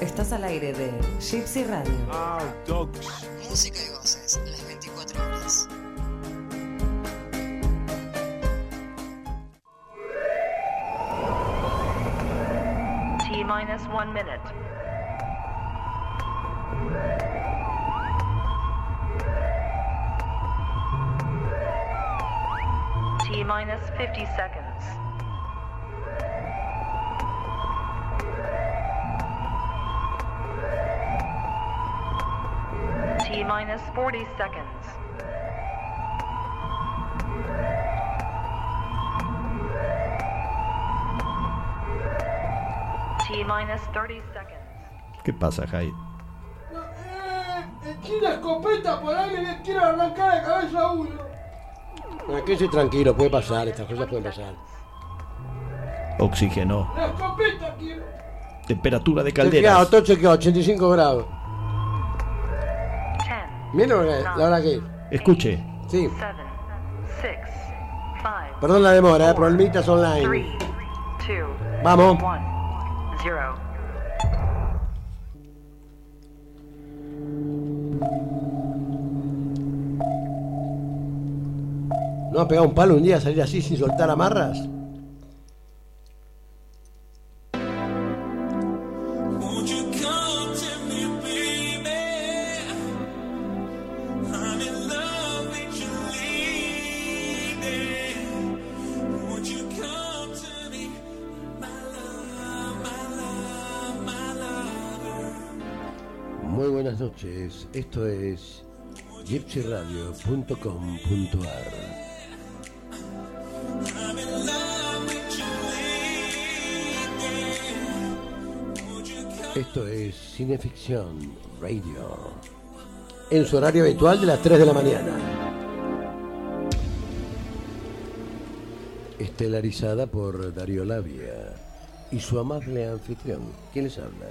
Estás al aire de Gypsy Radio. Ah, dogs. Música y voces, las 24 horas. T minus one minute. T minus 50 seconds. T minus 40 seconds. T minus 30 seconds. ¿Qué pasa, Jai? Eh, Eché una escopeta por ahí y le quiero arrancar la cabeza a uno. Aquí estoy tranquilo, puede pasar, estas cosas pueden pasar. Oxígeno. La escopeta quiero. Temperatura de Chequeado, calderas. todo chequeado, 85 grados. 10, Mira la hora- la hora que es. Escuche. Sí, 7, 6, 5, perdón la demora, eh, problemitas 3, online. 2, Vamos. 1, 0. ¿No ha pegado un palo un día salir así sin soltar amarras? Come? Esto es Cineficción Radio. En su horario habitual de las 3 de la mañana. Estelarizada por Darío Labia y su amable anfitrión. ¿Quién les habla?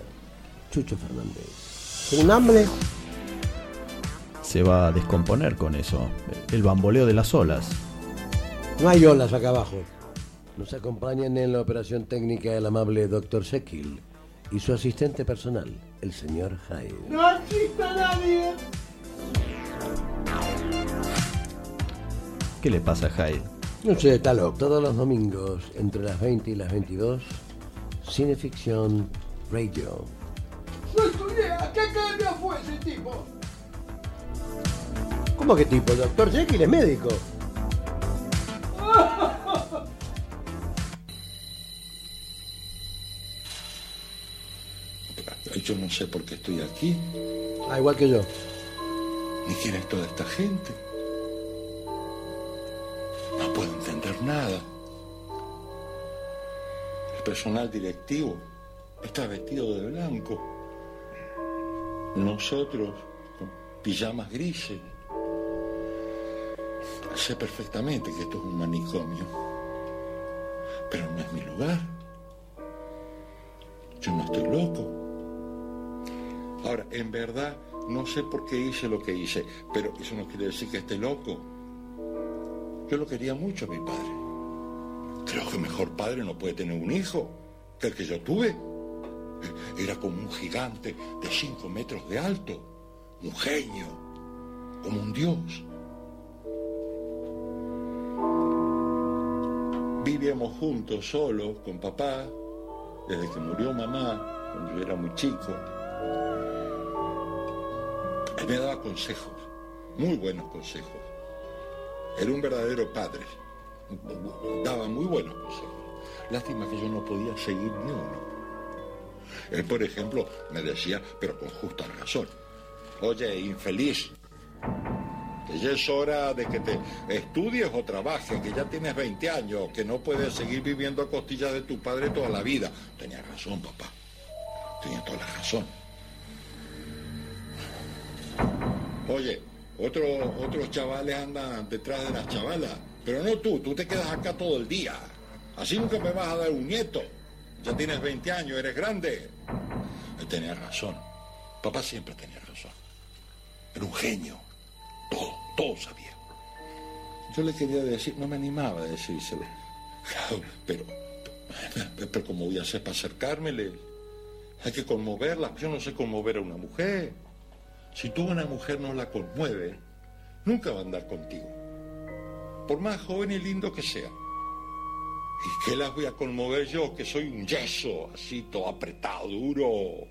Chucho Fernández. ¿Tiene un hambre? Se va a descomponer con eso. El bamboleo de las olas. No hay olas acá abajo. Nos acompañan en la operación técnica el amable Dr. Sekil y su asistente personal, el señor Hyde. No existe nadie. ¿Qué le pasa a Hyde? No sé, está loco. Todos los domingos, entre las 20 y las 22, Cineficción Radio. No estudié. ¿A qué academia fue ese tipo? ¿Cómo que tipo? El doctor Jekyll es médico. Yo no sé por qué estoy aquí, Ah, igual que yo. ni quién es toda esta gente. No puedo entender nada. El personal directivo está vestido de blanco. Nosotros con pijamas grises. Sé perfectamente que esto es un manicomio. Pero no es mi lugar. Yo no estoy loco. Ahora, en verdad, no sé por qué hice lo que hice, pero eso no quiere decir que esté loco. Yo lo quería mucho a mi padre. Creo que mejor padre no puede tener un hijo que el que yo tuve. Era como un gigante de cinco metros de alto, un genio, como un dios. Vivíamos juntos, solos, con papá, desde que murió mamá, cuando yo era muy chico. Él me daba consejos, muy buenos consejos. Era un verdadero padre. Daba muy buenos consejos. Lástima que yo no podía seguir ni uno. Él, por ejemplo, me decía, pero con justa razón, oye, infeliz, que ya es hora de que te estudies o trabajes, que ya tienes 20 años, que no puedes seguir viviendo a costillas de tu padre toda la vida. Tenía razón, papá. Tenía toda la razón. Oye, otros otros chavales andan detrás de las chavalas, pero no tú, tú te quedas acá todo el día. Así nunca me vas a dar un nieto. Ya tienes 20 años, eres grande. Él tenía razón. Papá siempre tenía razón. Era un genio. Todo, todo sabía. Yo le quería decir, no me animaba a decírselo. Claro, pero, pero ¿cómo voy a hacer para acercármele? Hay que conmoverla. Yo no sé conmover a una mujer. Si tú a una mujer no la conmueve, nunca va a andar contigo. Por más joven y lindo que sea. ¿Y qué las voy a conmover yo, que soy un yeso, así todo apretado, duro?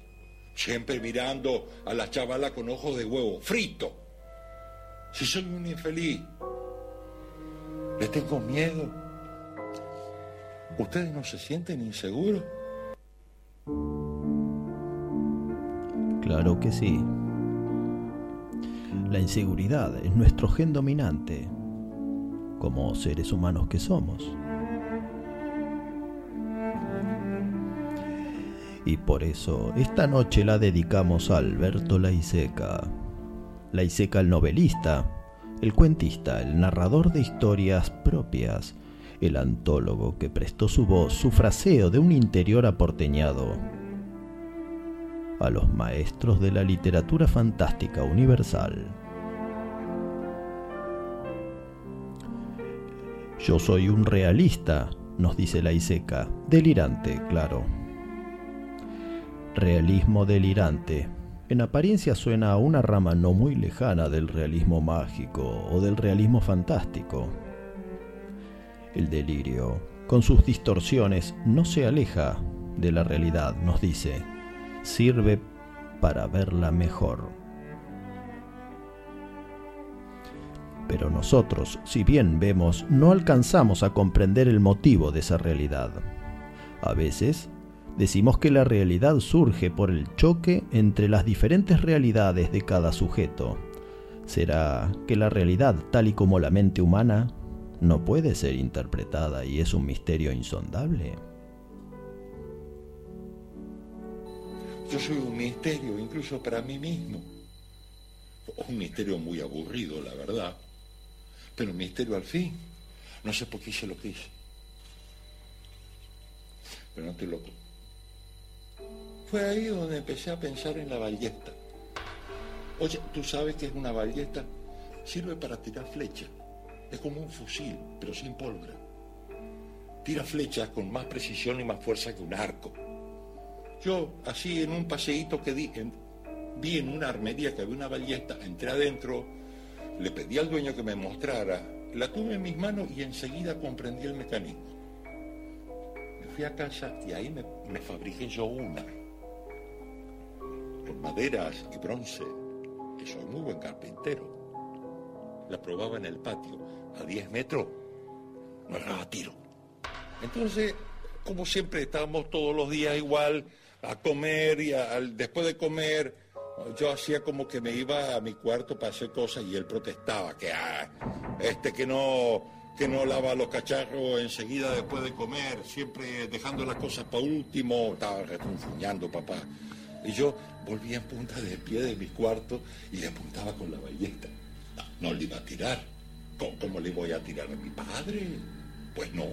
Siempre mirando a la chavala con ojos de huevo, frito. Si soy un infeliz, le tengo miedo. ¿Ustedes no se sienten inseguros? Claro que sí. La inseguridad es nuestro gen dominante, como seres humanos que somos. Y por eso esta noche la dedicamos a Alberto Laiseca. Laiseca el novelista, el cuentista, el narrador de historias propias, el antólogo que prestó su voz, su fraseo de un interior aporteñado a los maestros de la literatura fantástica universal. Yo soy un realista, nos dice la Iseca, delirante, claro. Realismo delirante. En apariencia suena a una rama no muy lejana del realismo mágico o del realismo fantástico. El delirio, con sus distorsiones, no se aleja de la realidad, nos dice. Sirve para verla mejor. Pero nosotros, si bien vemos, no alcanzamos a comprender el motivo de esa realidad. A veces decimos que la realidad surge por el choque entre las diferentes realidades de cada sujeto. ¿Será que la realidad, tal y como la mente humana, no puede ser interpretada y es un misterio insondable? Yo soy un misterio, incluso para mí mismo. Un misterio muy aburrido, la verdad. Pero un misterio al fin. No sé por qué hice lo que hice. Pero no estoy loco. Fue ahí donde empecé a pensar en la ballesta. Oye, ¿tú sabes qué es una ballesta? Sirve para tirar flechas. Es como un fusil, pero sin pólvora. Tira flechas con más precisión y más fuerza que un arco. Yo, así en un paseíto que di, vi en una armería que había una ballesta, entré adentro, le pedí al dueño que me mostrara, la tuve en mis manos y enseguida comprendí el mecanismo. Me fui a casa y ahí me, me fabriqué yo una, con maderas y bronce, que soy muy buen carpintero. La probaba en el patio, a 10 metros, no erraba tiro. Entonces, como siempre, estábamos todos los días igual a comer y después de comer, yo hacía como que me iba a mi cuarto para hacer cosas y él protestaba que ah, este que no que no lava los cacharros enseguida después de comer, siempre dejando las cosas para último, estaba refunfuñando papá. Y yo volvía en punta de pie de mi cuarto y le apuntaba con la ballesta. No, le iba a tirar. ¿Cómo, cómo le voy a tirar a mi padre? Pues no.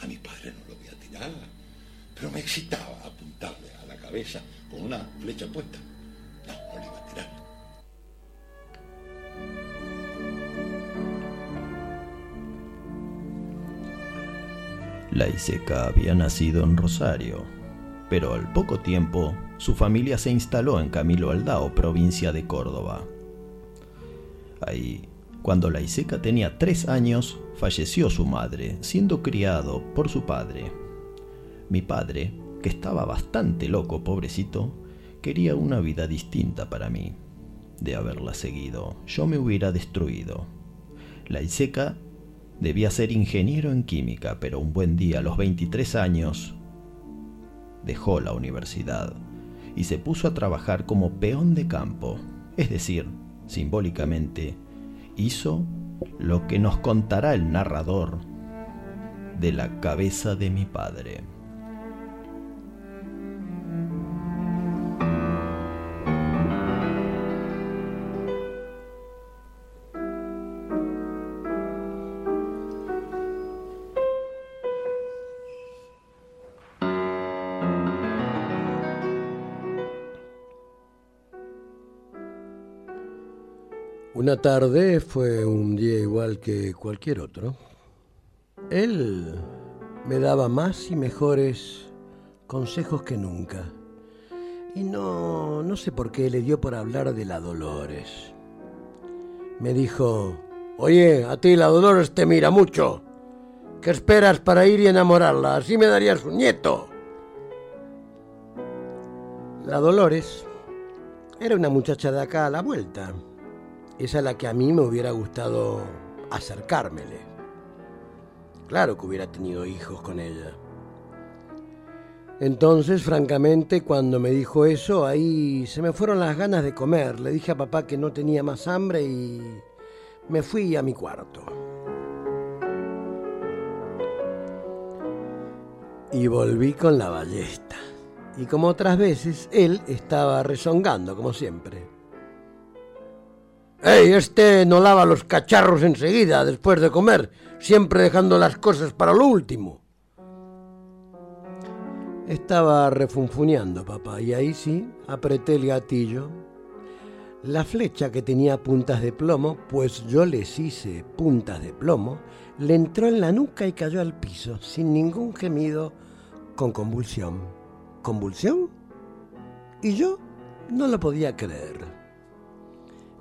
A mi padre no lo voy a tirar. Pero me excitaba apuntarle a la cabeza con una flecha puesta. No, no le iba a tirar. La Iseca había nacido en Rosario, pero al poco tiempo su familia se instaló en Camilo Aldao, provincia de Córdoba. Ahí, cuando la Iseca tenía tres años, falleció su madre, siendo criado por su padre. Mi padre, que estaba bastante loco, pobrecito, quería una vida distinta para mí. De haberla seguido, yo me hubiera destruido. La Iseca debía ser ingeniero en química, pero un buen día, a los 23 años, dejó la universidad y se puso a trabajar como peón de campo, es decir, simbólicamente, hizo lo que nos contará el narrador de la cabeza de mi padre. Una tarde fue un día igual que cualquier otro. Él me daba más y mejores consejos que nunca. Y no, no sé por qué le dio por hablar de la Dolores. Me dijo, oye, a ti la Dolores te mira mucho. ¿Qué esperas para ir y enamorarla? Así me darías un nieto. La Dolores era una muchacha de acá a la vuelta. Esa a la que a mí me hubiera gustado acercármele. Claro que hubiera tenido hijos con ella. Entonces, francamente, cuando me dijo eso, ahí se me fueron las ganas de comer. Le dije a papá que no tenía más hambre y me fui a mi cuarto. Y volví con la ballesta. Y como otras veces, él estaba rezongando, como siempre. ¡Ey, este no lava los cacharros enseguida, después de comer, siempre dejando las cosas para lo último! Estaba refunfuneando, papá, y ahí sí apreté el gatillo. La flecha que tenía puntas de plomo, pues yo les hice puntas de plomo, le entró en la nuca y cayó al piso, sin ningún gemido, con convulsión. ¿Convulsión? Y yo no lo podía creer.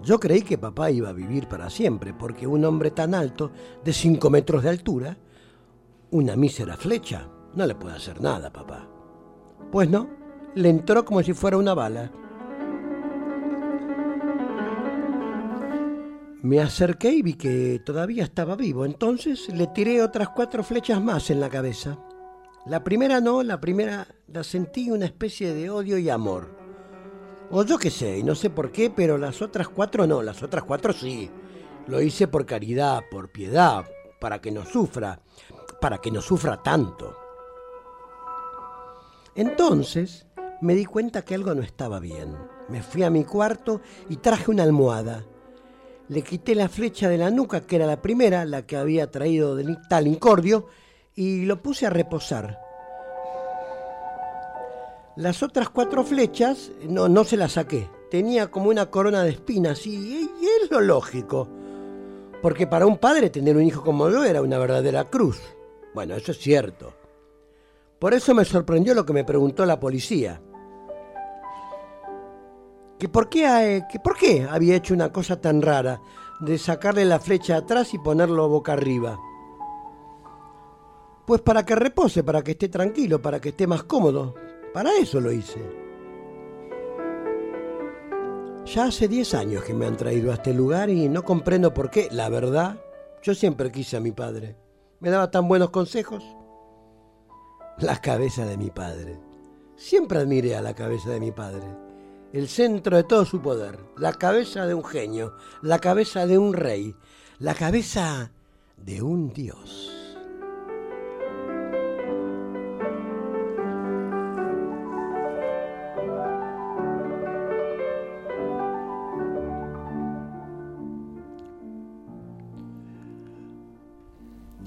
Yo creí que papá iba a vivir para siempre, porque un hombre tan alto, de cinco metros de altura, una mísera flecha, no le puede hacer nada, papá. Pues no, le entró como si fuera una bala. Me acerqué y vi que todavía estaba vivo, entonces le tiré otras cuatro flechas más en la cabeza. La primera no, la primera la sentí una especie de odio y amor. O yo qué sé, y no sé por qué, pero las otras cuatro no, las otras cuatro sí. Lo hice por caridad, por piedad, para que no sufra, para que no sufra tanto. Entonces me di cuenta que algo no estaba bien. Me fui a mi cuarto y traje una almohada. Le quité la flecha de la nuca, que era la primera, la que había traído de tal incordio, y lo puse a reposar. Las otras cuatro flechas no, no se las saqué. Tenía como una corona de espinas y, es lo lógico. Porque para un padre tener un hijo como yo era una verdadera cruz. Bueno, eso es cierto. Por eso me sorprendió lo que me preguntó la policía. Que por qué, eh, que por qué había hecho una cosa tan rara de sacarle la flecha atrás y ponerlo boca arriba. Pues para que repose, para que esté tranquilo, para que esté más cómodo. Para eso lo hice. Ya hace 10 años que me han traído a este lugar y no comprendo por qué. La verdad, yo siempre quise a mi padre. Me daba tan buenos consejos. La cabeza de mi padre. Siempre admiré a la cabeza de mi padre. El centro de todo su poder. La cabeza de un genio. La cabeza de un rey. La cabeza de un dios.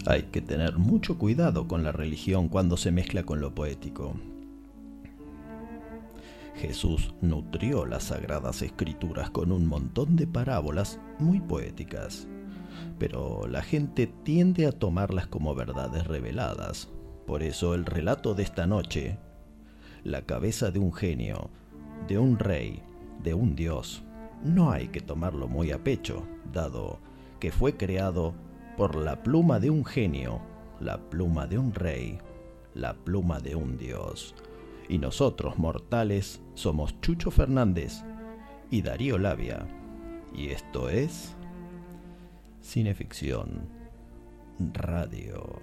Hay que tener mucho cuidado con la religión cuando se mezcla con lo poético. Jesús nutrió las sagradas escrituras con un montón de parábolas muy poéticas, pero la gente tiende a tomarlas como verdades reveladas. Por eso el relato de esta noche, la cabeza de un genio, de un rey, de un dios, no hay que tomarlo muy a pecho, dado que fue creado por la pluma de un genio, la pluma de un rey, la pluma de un dios. Y nosotros, mortales, somos Chucho Fernández y Darío Labia. Y esto es Cineficción Radio.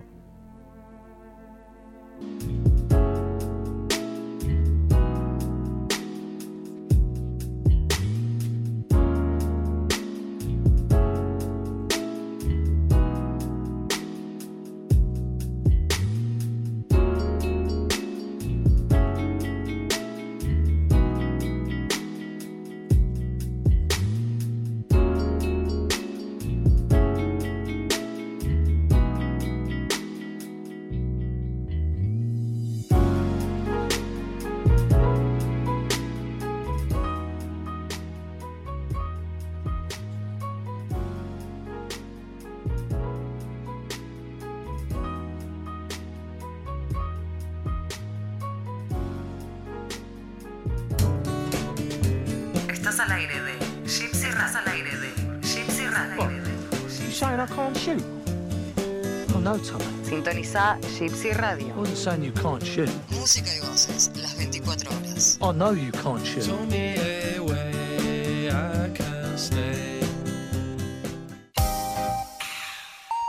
Radio. Wasn't saying you can't shoot. Música y voces las 24 horas. I know you can't shoot. Show me a way I can stay.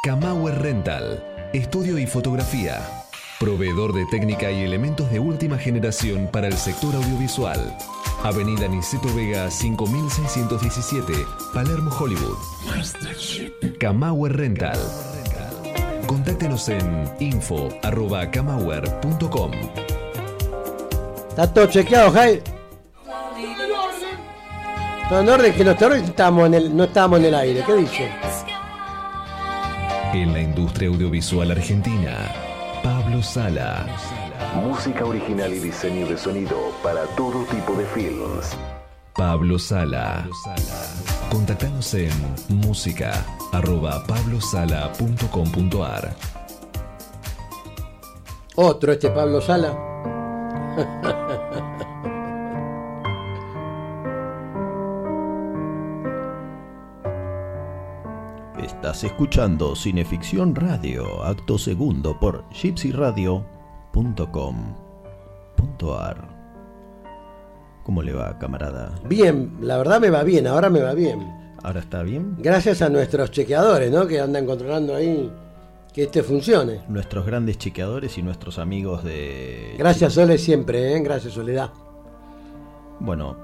Kamauer Rental, estudio y fotografía. Proveedor de técnica y elementos de última generación para el sector audiovisual. Avenida Niceto Vega 5617, Palermo, Hollywood. Kamauer Rental. Contáctenos en info.kamauer.com. Está todo chequeado, Jai. Todo en orden, que no, está- estamos en el, no estamos en el aire. ¿Qué dice? En la industria audiovisual argentina, Pablo Sala. Música original y diseño de sonido para todo tipo de films. Pablo Sala. Contactanos en música@pablosala.com.ar. Otro, este Pablo Sala. Estás escuchando Cineficción Radio, acto segundo por gypsyradio.com.ar. ¿Cómo le va, camarada? Bien, la verdad me va bien, ahora me va bien. ¿Ahora está bien? Gracias a nuestros chequeadores, ¿no? Que andan controlando ahí que este funcione. Nuestros grandes chequeadores y nuestros amigos de... Gracias, Sole, siempre, ¿eh? Gracias, Soledad. Bueno.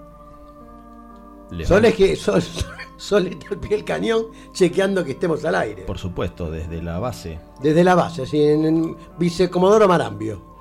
Sole es que Sol, Sol está al pie del cañón chequeando que estemos al aire. Por supuesto, desde la base Desde la base, así en, en Vicecomodoro Marambio.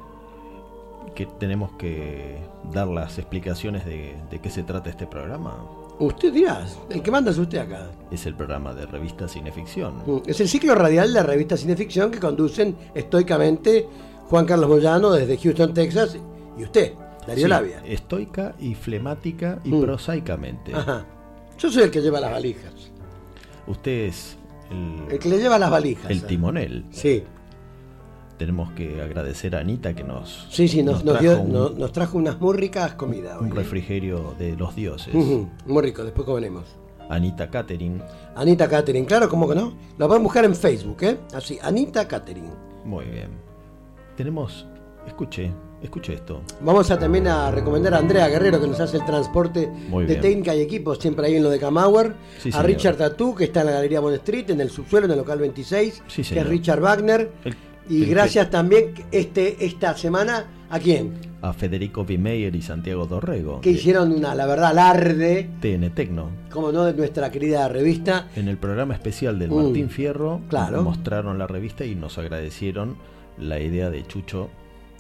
Que tenemos que dar las explicaciones de, de qué se trata este programa. Usted dirá, el que manda es usted acá. Es el programa de revista Cineficción. Mm, Es el ciclo radial de la revista Cineficción que conducen estoicamente Juan Carlos Moyano desde Houston, Texas, y usted, Darío Sí, Labia. Estoica y flemática y Mm. prosaicamente. Ajá. Yo soy el que lleva las valijas. Usted es el, El que le lleva las valijas. el timonel. Sí, Tenemos que agradecer a Anita que nos, sí, sí, nos, nos trajo dio- un, no- nos trajo unas muy ricas comidas. un hoy, ¿eh? refrigerio de los dioses. Muy rico, después comeremos. Anita Catering. Anita Catering, claro, ¿cómo que no? Lo pueden buscar en Facebook, ¿eh? Así, Anita Catering. Muy bien. Tenemos. Escuche, escuche esto. Vamos a también a recomendar a Andrea Guerrero que nos hace el transporte Muy de bien. técnica y equipos siempre ahí en lo de Camauer. Sí, a señor. Richard Tatú que está en la Galería Bond Street, en el subsuelo, en el local 26, Sí, que es. Richard Wagner. El- y gracias también este esta semana a quién? A Federico Vimeyer y Santiago Dorrego. Que hicieron una, la verdad, alarde, TN Tecno. como no, de nuestra querida revista. En el programa especial del Mm, Martín Fierro claro. mostraron la revista y nos agradecieron la idea de Chucho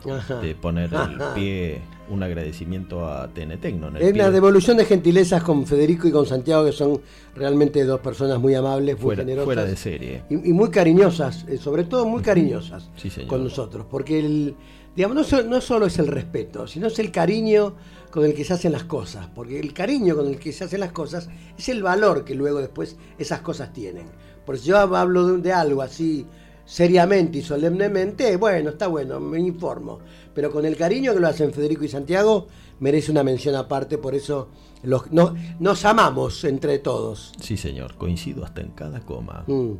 Ajá. de poner el Ajá. pie, un agradecimiento a TN Tecno. en pie. una devolución de gentilezas con Federico y con Santiago, que son realmente dos personas muy amables, muy fuera, generosas. fuera de serie. y, y muy cariñosas, eh, sobre todo muy cariñosas Sí, con nosotros, porque el, digamos, no, so- no solo es el respeto, sino es el cariño con el que se hacen las cosas, porque el cariño con el que se hacen las cosas es el valor que luego después esas cosas tienen. Por si yo hablo de, de algo así seriamente y solemnemente, bueno, está bueno, me informo, pero con el cariño que lo hacen Federico y Santiago, merece una mención aparte, por eso los, no- nos amamos entre todos. Sí, señor, coincido hasta en cada coma. Mm.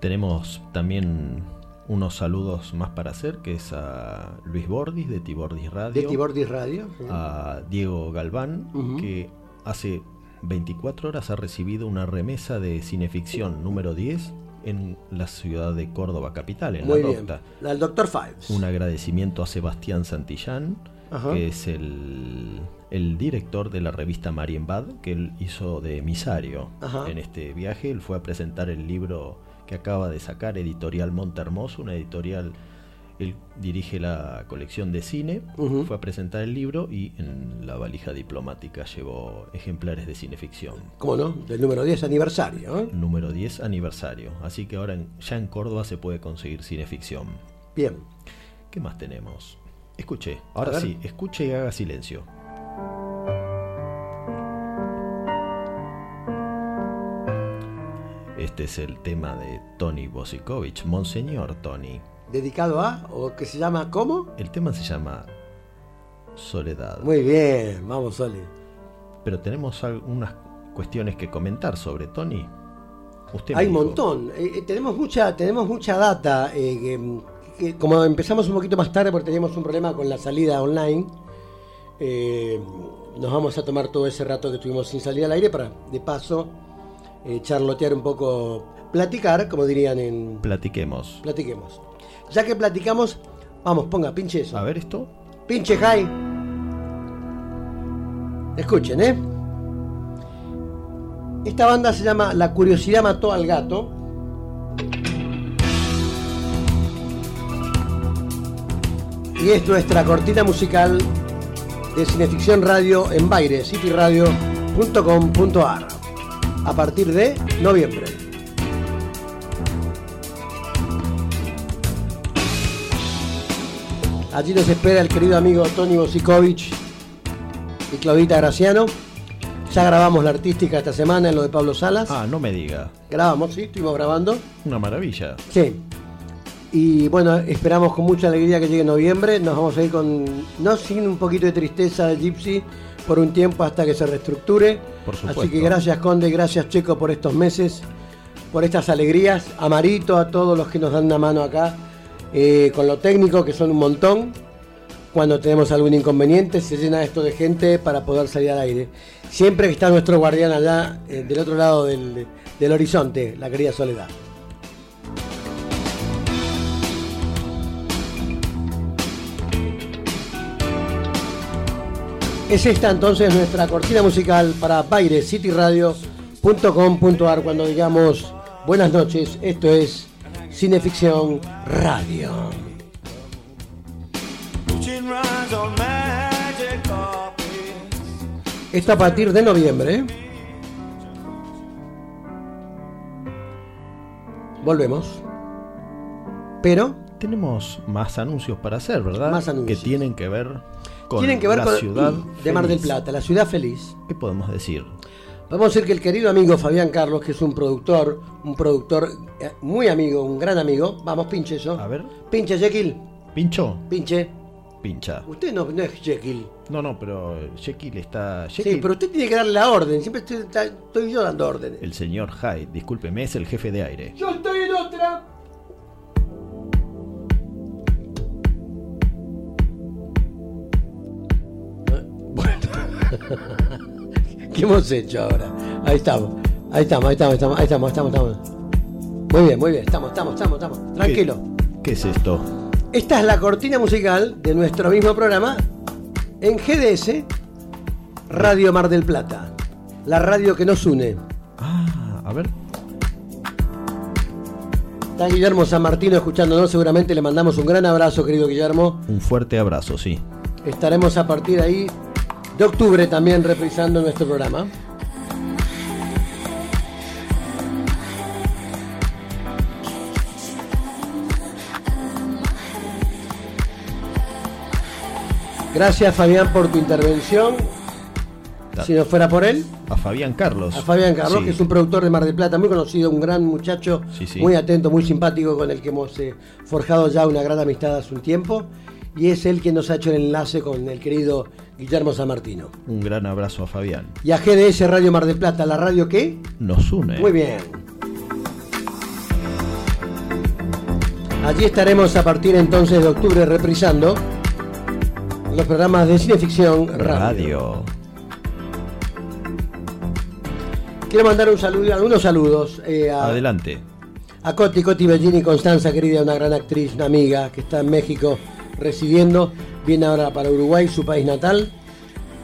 Tenemos también unos saludos más para hacer, que es a Luis Bordis de Tibordis Radio. De Tibordis Radio. sí. a Diego Galván, que hace 24 horas ha recibido una remesa de cineficción número 10 en la ciudad de Córdoba capital, en Muy la bien. Docta. La del Dr. Fives. Un agradecimiento a Sebastián Santillán, Ajá. que es el, el director de la revista Marienbad, que él hizo de emisario Ajá. en este viaje. Él fue a presentar el libro que acaba de sacar, Editorial Montermoso, una editorial. Él dirige la colección de cine, fue a presentar el libro y en la valija diplomática llevó ejemplares de cineficción. ¿Cómo no? Del número 10 aniversario. ¿eh? Número 10 aniversario. Así que ahora en- ya en Córdoba se puede conseguir cineficción. Bien. ¿Qué más tenemos? Escuche, ahora sí, escuche y haga silencio. Este es el tema de Tony Bosikovich, Monseñor Tony. ¿Dedicado a? ¿O que se llama cómo? El tema se llama Soledad. Muy bien, vamos, Sole. Pero tenemos algunas cuestiones que comentar sobre Tony. Usted Hay un montón. Eh, eh, tenemos mucha, tenemos mucha data. eh, que- que como empezamos un poquito más tarde porque teníamos un problema con la salida online, eh, nos vamos a tomar todo ese rato que estuvimos sin salir al aire para, de paso, charlotear un poco, platicar, como dirían en... Platiquemos. Platiquemos. Ya que platicamos, vamos, ponga, pinche eso. A ver esto. Pinche Jai. Escuchen, ¿eh? Esta banda se llama La curiosidad mató al gato. Y es nuestra cortina musical de Cineficción Radio en Baire, cityradio.com.ar. A partir de noviembre. Allí nos espera el querido amigo Tony Bosikovic y Claudita Graciano. Ya grabamos la artística esta semana en lo de Pablo Salas. Ah, no me diga. Grabamos, sí, estuvimos grabando. Una maravilla. Sí. Y bueno, esperamos con mucha alegría que llegue noviembre. Nos vamos a ir con, no sin un poquito de tristeza de Gypsy por un tiempo hasta que se reestructure. Por supuesto. Así que gracias Conde, gracias Checo por estos meses, por estas alegrías. A Marito, a todos los que nos dan una mano acá eh, con lo técnico, que son un montón. Cuando tenemos algún inconveniente, se llena esto de gente para poder salir al aire. Siempre que está nuestro guardián allá eh, del otro lado del, horizonte, la querida Soledad. Es esta entonces nuestra cortina musical para bairecityradio.com.ar cuando digamos buenas noches, esto es Cineficción Radio. Esto a partir de noviembre. ¿eh? Volvemos. Pero Tenemos más anuncios para hacer, ¿verdad? Más anuncios. Que tienen que ver con tienen que ver la con ciudad de Mar del. Plata, la ciudad feliz. ¿Qué podemos decir? Vamos a decir que el querido amigo Fabián Carlos, que es un productor, un productor eh, muy amigo, un gran amigo, vamos, pinche eso. A ver. Pinche Jekyll, ¿Pincho? pinche. Pincha. Usted no, no es Jekyll. No, no, pero Jekyll está. Sí, pero usted tiene que darle la orden. Siempre estoy, yo dando órdenes. El señor Hyde, discúlpeme, es el jefe de aire. Yo estoy en otra. ¿Qué hemos hecho ahora? Ahí estamos. Ahí estamos, ahí estamos, ahí estamos, ahí estamos, estamos, estamos. Muy bien, muy bien. Estamos, estamos, estamos, estamos. Tranquilo. ¿Qué es esto? Esta es la cortina musical de nuestro mismo programa en GDS, Radio Mar del Plata. La radio que nos une. Ah, a ver. Está Guillermo San Martino escuchándonos, seguramente le mandamos un gran abrazo, querido Guillermo. Un fuerte abrazo, sí. Estaremos a partir ahí de octubre también reprisando nuestro programa. Gracias Fabián por tu intervención. Si no fuera por él, A Fabián Carlos. a Fabián Carlos, Sí. que es un productor de Mar del Plata muy conocido, un gran muchacho, Sí, sí. muy atento, muy simpático, con el que hemos eh, forjado ya una gran amistad hace un tiempo. Y es él quien nos ha hecho el enlace con el querido Guillermo San Martino. Un gran abrazo a Fabián. Y a GDS Radio Mar del Plata, ¿la radio qué? Nos une. Muy bien. Allí estaremos a partir entonces de octubre reprisando los programas de Cineficción Radio. Radio. Quiero mandar un saludo, algunos saludos eh, a, Adelante. a Coti, Coti Bellini, Constanza, querida, una gran actriz, una amiga que está en México residiendo, viene ahora para Uruguay, su país natal,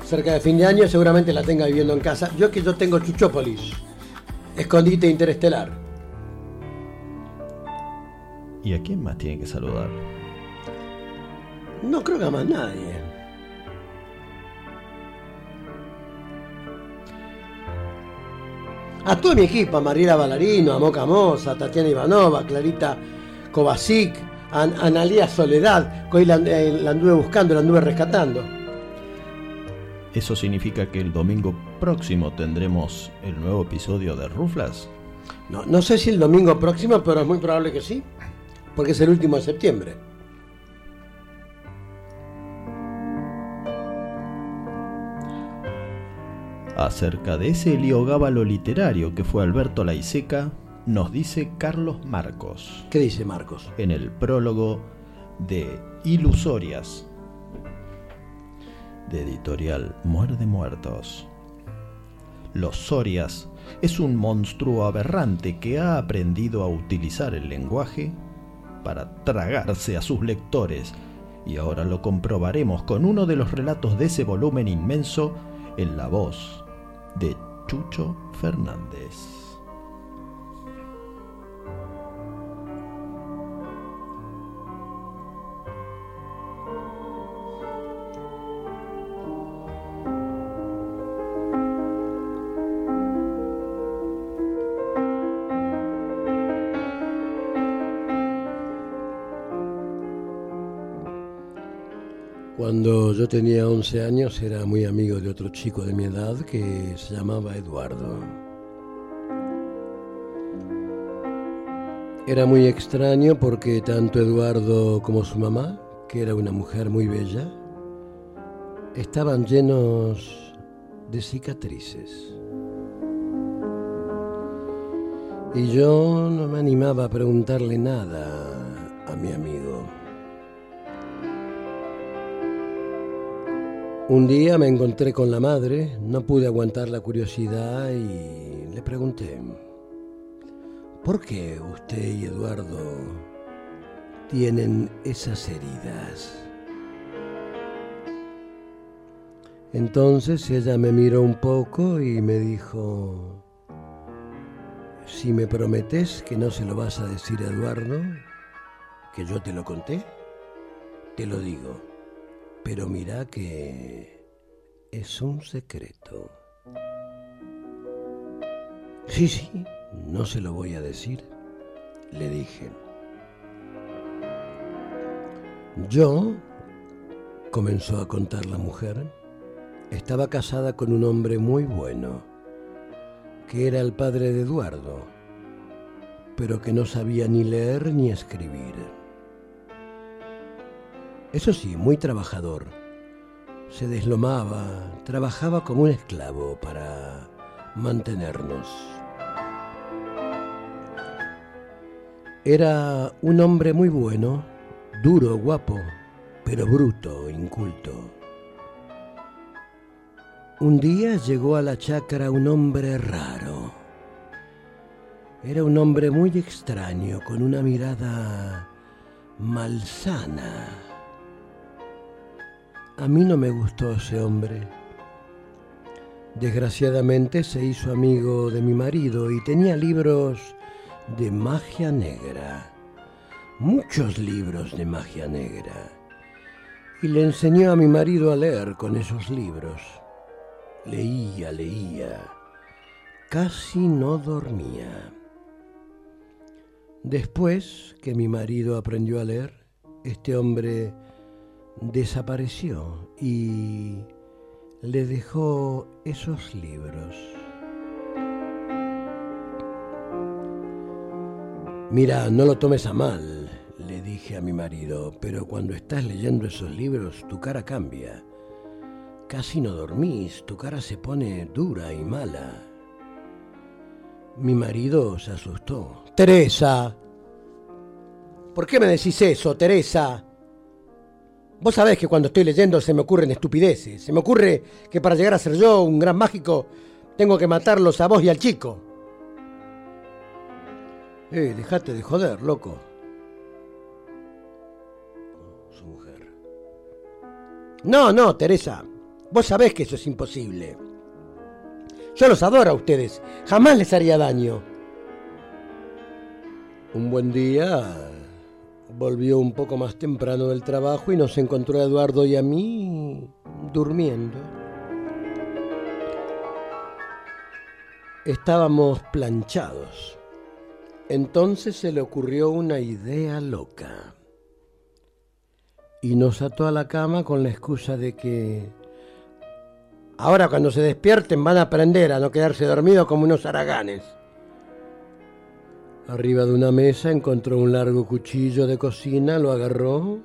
cerca de fin de año, seguramente la tenga viviendo en casa. Yo que yo tengo Chuchópolis, escondite interestelar. ¿Y a quién más tiene que saludar? No creo que a más nadie. A todo mi equipo, a Mariela Ballarino, a Moca Moza, a Tatiana Ivanova, a Clarita Kovacic, a a Analia Soledad, que hoy la, eh, la anduve buscando, la anduve rescatando. ¿Eso significa que el domingo próximo tendremos el nuevo episodio de Ruflas? No, no sé si el domingo próximo, pero es muy probable que sí, porque es el último de septiembre. Acerca de ese heliogábalo literario que fue Alberto Laiseca, nos dice Carlos Marcos ¿Qué dice Marcos? en el prólogo de Ilusorias, de editorial Muerde Muertos. Los Sorias es un monstruo aberrante que ha aprendido a utilizar el lenguaje para tragarse a sus lectores, y ahora lo comprobaremos con uno de los relatos de ese volumen inmenso en la voz de Chucho Fernández. Cuando yo tenía 11 años era muy amigo de otro chico de mi edad que se llamaba Eduardo. Era muy extraño porque tanto Eduardo como su mamá, que era una mujer muy bella, estaban llenos de cicatrices. Y yo no me animaba a preguntarle nada a mi amigo. Un día me encontré con la madre, no pude aguantar la curiosidad y le pregunté, ¿por qué usted y Eduardo tienen esas heridas? Entonces ella me miró un poco y me dijo, si me prometes que no se lo vas a decir a Eduardo, que yo te lo conté, te lo digo. Pero mira que es un secreto. Sí, sí, no se lo voy a decir, le dije. Yo, comenzó a contar la mujer, estaba casada con un hombre muy bueno, que era el padre de Eduardo, pero que no sabía ni leer ni escribir. Eso sí, muy trabajador. Se deslomaba, trabajaba como un esclavo para mantenernos. Era un hombre muy bueno, duro, guapo, pero bruto, inculto. Un día llegó a la chacra un hombre raro. Era un hombre muy extraño, con una mirada malsana. A mí no me gustó ese hombre. Desgraciadamente se hizo amigo de mi marido y tenía libros de magia negra. Muchos libros de magia negra. Y le enseñó a mi marido a leer con esos libros. Leía, leía. Casi no dormía. Después que mi marido aprendió a leer, este hombre desapareció y le dejó esos libros. Mira, no lo tomes a mal, le dije a mi marido, pero cuando estás leyendo esos libros tu cara cambia. Casi no dormís, tu cara se pone dura y mala. Mi marido se asustó. Teresa, ¿por qué me decís eso, Teresa? Vos sabés que cuando estoy leyendo se me ocurren estupideces. Se me ocurre que para llegar a ser yo un gran mágico tengo que matarlos a vos y al chico. Eh, dejate de joder, loco. Su mujer. No, no, Teresa. Vos sabés que eso es imposible. Yo los adoro a ustedes. Jamás les haría daño. Un buen día volvió un poco más temprano del trabajo y nos encontró a Eduardo y a mí durmiendo. Estábamos planchados. Entonces se le ocurrió una idea loca. Y nos ató a la cama con la excusa de que ahora cuando se despierten van a aprender a no quedarse dormidos como unos haraganes. Arriba de una mesa encontró un largo cuchillo de cocina, lo agarró,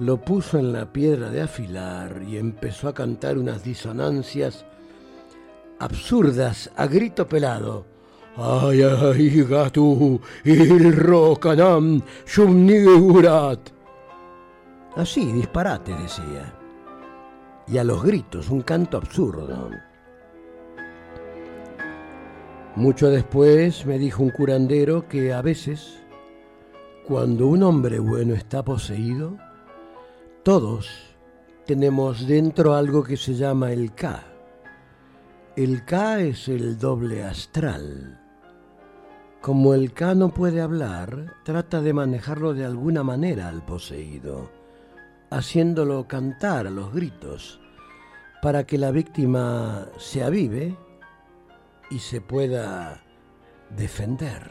lo puso en la piedra de afilar y empezó a cantar unas disonancias absurdas a grito pelado. Ay, ay, gato, il rocanam, shumnigurat. Así, disparate, decía. Y a los gritos, un canto absurdo. Mucho después me dijo un curandero que a veces, cuando un hombre bueno está poseído, todos tenemos dentro algo que se llama el K. El K es el doble astral. Como el K no puede hablar, trata de manejarlo de alguna manera al poseído, haciéndolo cantar a los gritos, para que la víctima se avive y se pueda defender.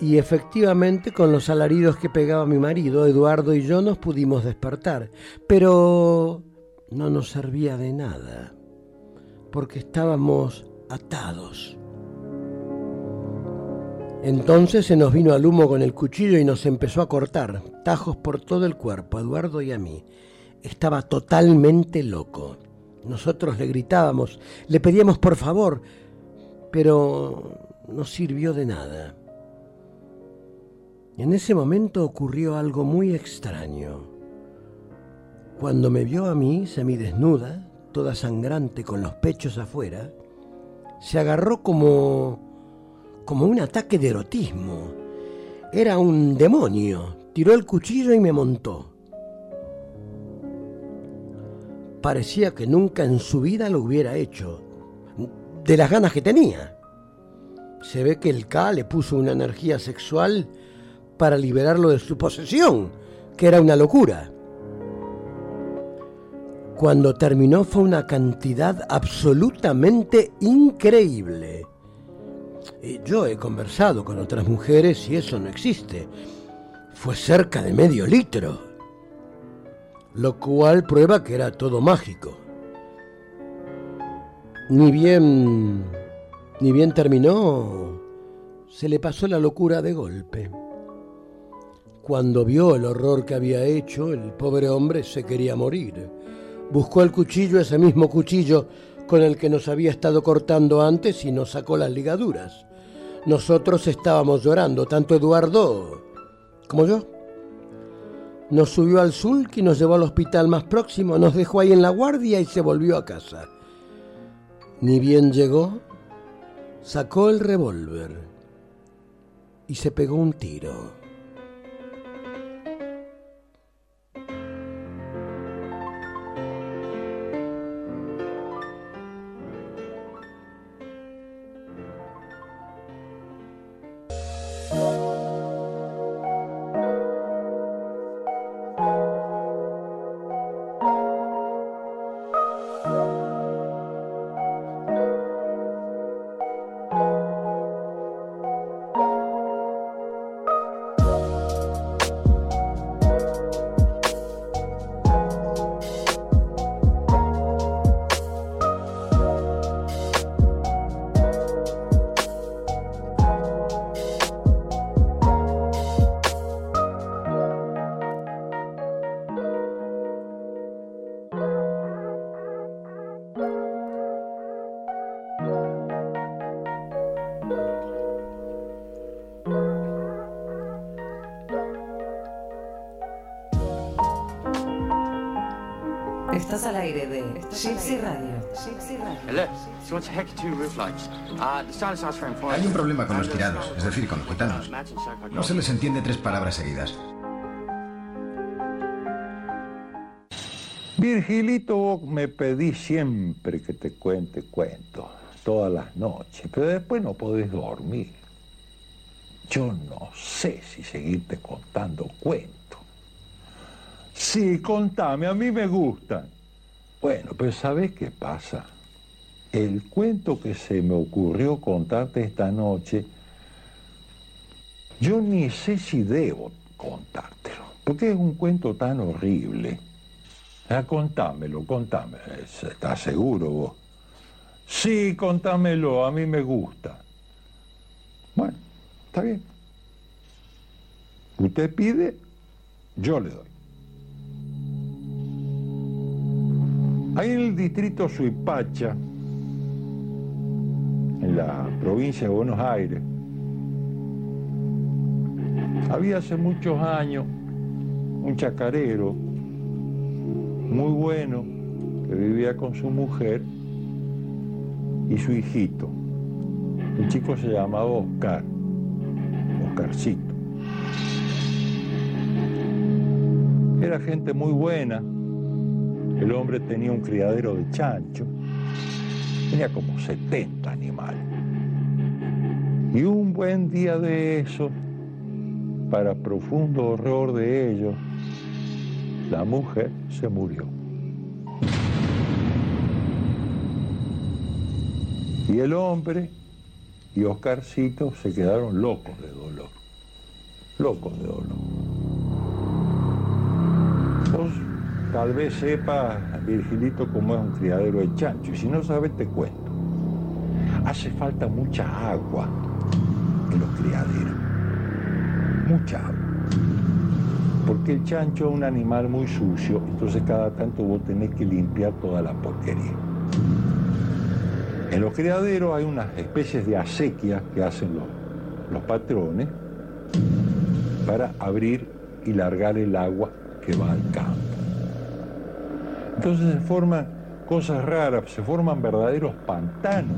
Y efectivamente, con los alaridos que pegaba mi marido, Eduardo y yo nos pudimos despertar. Pero no nos servía de nada, porque estábamos atados. Entonces se nos vino al humo con el cuchillo y nos empezó a cortar, tajos por todo el cuerpo, Eduardo y a mí. Estaba totalmente loco. Nosotros le gritábamos, le pedíamos por favor, pero no sirvió de nada. En ese momento ocurrió algo muy extraño. Cuando me vio a mí, semidesnuda, toda sangrante con los pechos afuera, se agarró como como un ataque de erotismo. Era un demonio. Tiró el cuchillo y me montó. Parecía que nunca en su vida lo hubiera hecho, de las ganas que tenía. Se ve que el K le puso una energía sexual para liberarlo de su posesión, que era una locura. Cuando terminó fue una cantidad absolutamente increíble. Yo he conversado con otras mujeres y eso no existe. Fue cerca de medio litro. Lo cual prueba que era todo mágico. Ni bien. ni bien terminó. Se le pasó la locura de golpe. Cuando vio el horror que había hecho, el pobre hombre se quería morir. Buscó el cuchillo, ese mismo cuchillo con el que nos había estado cortando antes y nos sacó las ligaduras. Nosotros estábamos llorando, tanto Eduardo como yo. Nos subió al sulk y nos llevó al hospital más próximo, nos dejó ahí en la guardia y se volvió a casa. Ni bien llegó, sacó el revólver y se pegó un tiro. Estás al aire de Gypsy Radio. Radio. Hay un problema con los tirados, es decir, con los gitanos. No se les entiende tres palabras seguidas. Virgilito, vos me pedís siempre que te cuente cuentos, todas las noches, pero después no podés dormir. Yo no sé si seguirte contando cuentos. Sí, contame, a mí me gustan. Bueno, pero ¿sabés qué pasa? El cuento que se me ocurrió contarte esta noche, yo ni sé si debo contártelo, porque es un cuento tan horrible. Ah, contámelo, contame. ¿Estás seguro vos? Sí, contámelo, a mí me gusta. Bueno, está bien. Usted pide, yo le doy. Ahí en el distrito Suipacha, en la provincia de Buenos Aires, había hace muchos años un chacarero muy bueno que vivía con su mujer y su hijito. El chico se llamaba Oscar, Oscarcito. Era gente muy buena. El hombre tenía un criadero de chancho. Tenía como 70 animales. Y un buen día de eso, para profundo horror de ellos, la mujer se murió. Y el hombre y Oscarcito se quedaron locos de dolor. Locos de dolor. Tal vez sepas, Virgilito, cómo es un criadero de chancho. Y si no sabes, te cuento. Hace falta mucha agua en los criaderos. Mucha agua. Porque el chancho es un animal muy sucio, entonces cada tanto vos tenés que limpiar toda la porquería. En los criaderos hay unas especies de acequias que hacen los, los patrones para abrir y largar el agua que va al campo. Entonces se forman cosas raras, se forman verdaderos pantanos.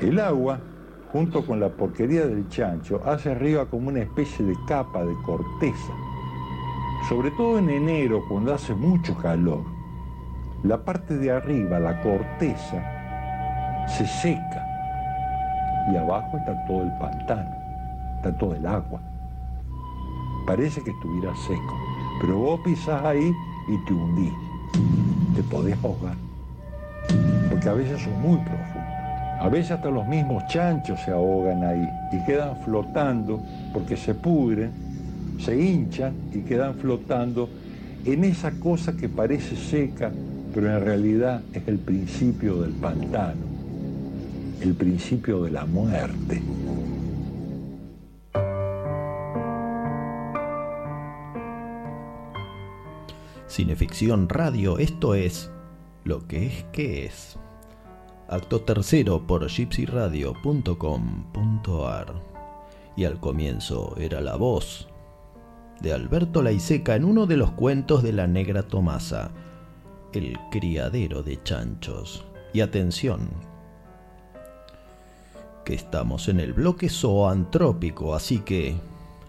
El agua, junto con la porquería del chancho, hace arriba como una especie de capa de corteza. Sobre todo en enero, cuando hace mucho calor, la parte de arriba, la corteza, se seca y abajo está todo el pantano, está todo el agua. Parece que estuviera seco, pero vos pisás ahí y te hundís, te podés ahogar, porque a veces son muy profundos. A veces hasta los mismos chanchos se ahogan ahí y quedan flotando porque se pudren, se hinchan y quedan flotando en esa cosa que parece seca, pero en realidad es el principio del pantano, el principio de la muerte. Cineficción Radio, esto es lo que es que es. Acto tercero por gypsyradio.com.ar. Y al comienzo era la voz de Alberto Laiseca en uno de los cuentos de la negra Tomasa, El criadero de chanchos. Y atención, que estamos en el bloque zoantrópico, así que,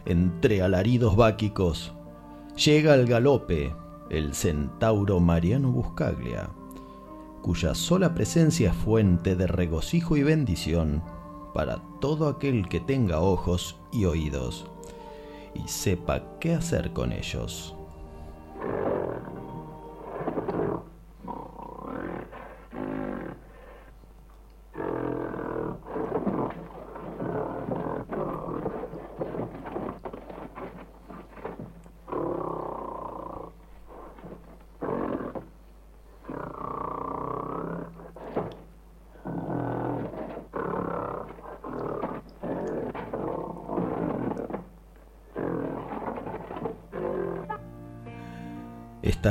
entre alaridos báquicos, llega al galope el centauro Mariano Buscaglia, cuya sola presencia es fuente de regocijo y bendición para todo aquel que tenga ojos y oídos y sepa qué hacer con ellos.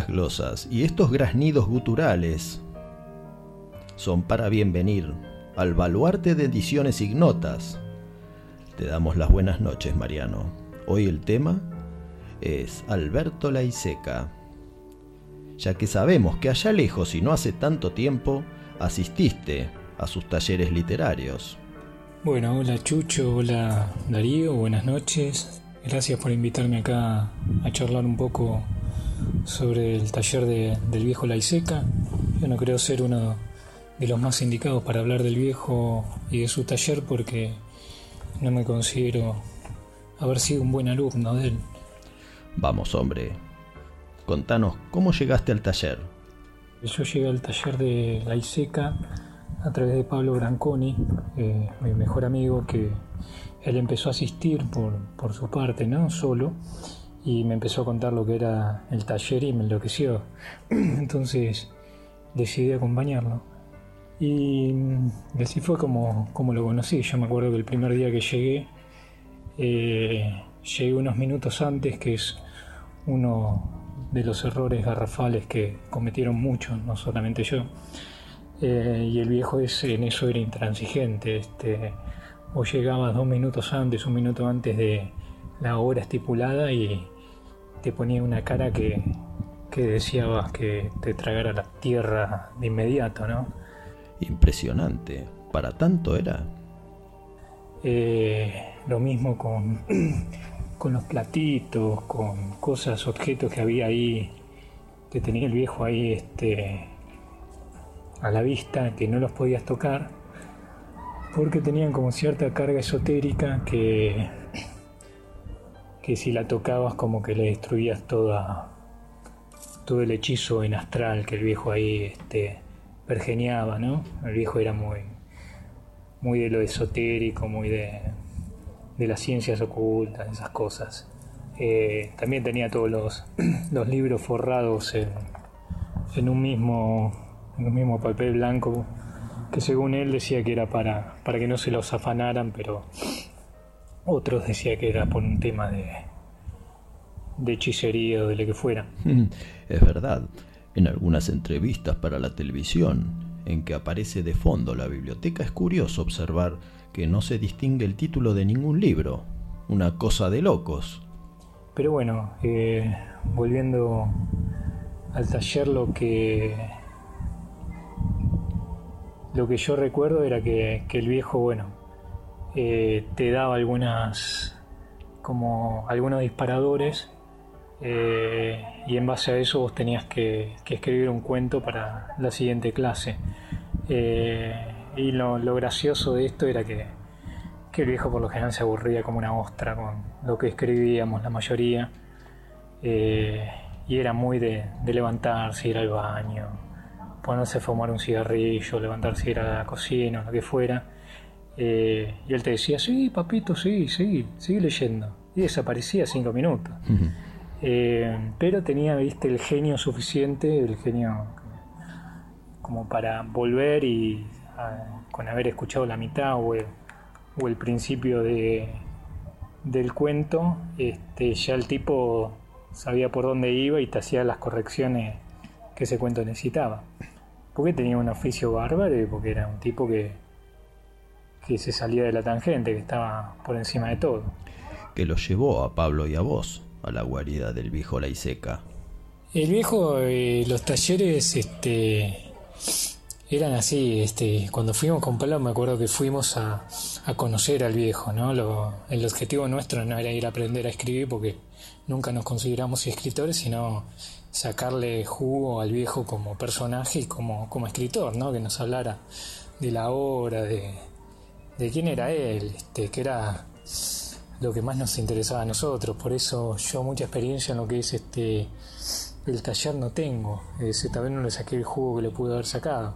Glosas y estos graznidos guturales son para bienvenir al baluarte de ediciones ignotas. Te damos las buenas noches, Mariano. Hoy el tema es Alberto Laiseca, ya que sabemos que allá lejos y no hace tanto tiempo asististe a sus talleres literarios. Bueno, hola Chucho, hola Darío, buenas noches. Gracias por invitarme acá a charlar un poco sobre el taller de- del viejo Laiseca. Yo no creo ser uno de los más indicados para hablar del viejo y de su taller porque no me considero haber sido un buen alumno de él. Vamos, hombre. Contanos, ¿cómo llegaste al taller? Yo llegué al taller de Laiseca a través de Pablo Branconi, eh, mi mejor amigo, que él empezó a asistir por, por su parte, ¿no? Solo, y me empezó a contar lo que era el taller y me enloqueció. Entonces decidí acompañarlo. Y mm, así fue como, como lo conocí. Yo me acuerdo que el primer día que llegué, eh, llegué unos minutos antes, que es uno de los errores garrafales que cometieron muchos, no solamente yo. Eh, y el viejo es, en eso era intransigente. Este, vos llegabas dos minutos antes, un minuto antes de la hora estipulada y te ponía una cara que, que deseabas que te tragara la tierra de inmediato, ¿no? Impresionante. ¿Para tanto era? Eh, lo mismo con, con los platitos, con cosas, objetos que había ahí, que tenía el viejo ahí este, a la vista, que no los podías tocar, porque tenían como cierta carga esotérica que, que si la tocabas como que le destruías toda, todo el hechizo en astral que el viejo ahí este, pergeniaba, ¿no? El viejo era muy, muy de lo esotérico, muy de, de las ciencias ocultas, esas cosas. Eh, también tenía todos los, los libros forrados en, en, un mismo, en un mismo papel blanco que según él decía que era para, para que no se los afanaran, pero otros decía que era por un tema de, de hechicería o de lo que fuera. Es verdad, en algunas entrevistas para la televisión, en que aparece de fondo la biblioteca, es curioso observar que no se distingue el título de ningún libro. Una cosa de locos. Pero bueno, eh, volviendo al taller, lo que lo que yo recuerdo era que, que el viejo, bueno, eh, te daba algunas como algunos disparadores eh, y en base a eso vos tenías que, escribir un cuento para la siguiente clase. Eh, y lo, gracioso de esto era que, el viejo por lo general se aburría como una ostra con lo que escribíamos la mayoría. Y era muy de, de, levantarse, ir al baño, ponerse a fumar un cigarrillo, levantarse, ir a la cocina, lo que fuera. Eh, y él te decía, sí, papito, sí, sí, sigue leyendo. Y desaparecía cinco minutos. Uh -huh. Eh, pero tenía, viste, el genio suficiente, el genio como para volver y a, con haber escuchado la mitad o el, o el principio de, del cuento, este, ya el tipo sabía por dónde iba y te hacía las correcciones que ese cuento necesitaba. Porque tenía un oficio bárbaro y porque era un tipo que, que se salía de la tangente, que estaba por encima de todo. Que lo llevó a Pablo y a vos a la guarida del viejo Laiseca. El viejo, eh, los talleres, este, eran así, este, cuando fuimos con Pablo me acuerdo que fuimos a, a conocer al viejo, ¿no? Lo, el objetivo nuestro no era ir a aprender a escribir porque nunca nos consideramos escritores, sino sacarle jugo al viejo como personaje y como, como escritor, ¿no? Que nos hablara de la obra, de, de quién era él, este, que era lo que más nos interesaba a nosotros. Por eso yo mucha experiencia en lo que es este el taller no tengo. Ese tal no le saqué el jugo que le pude haber sacado.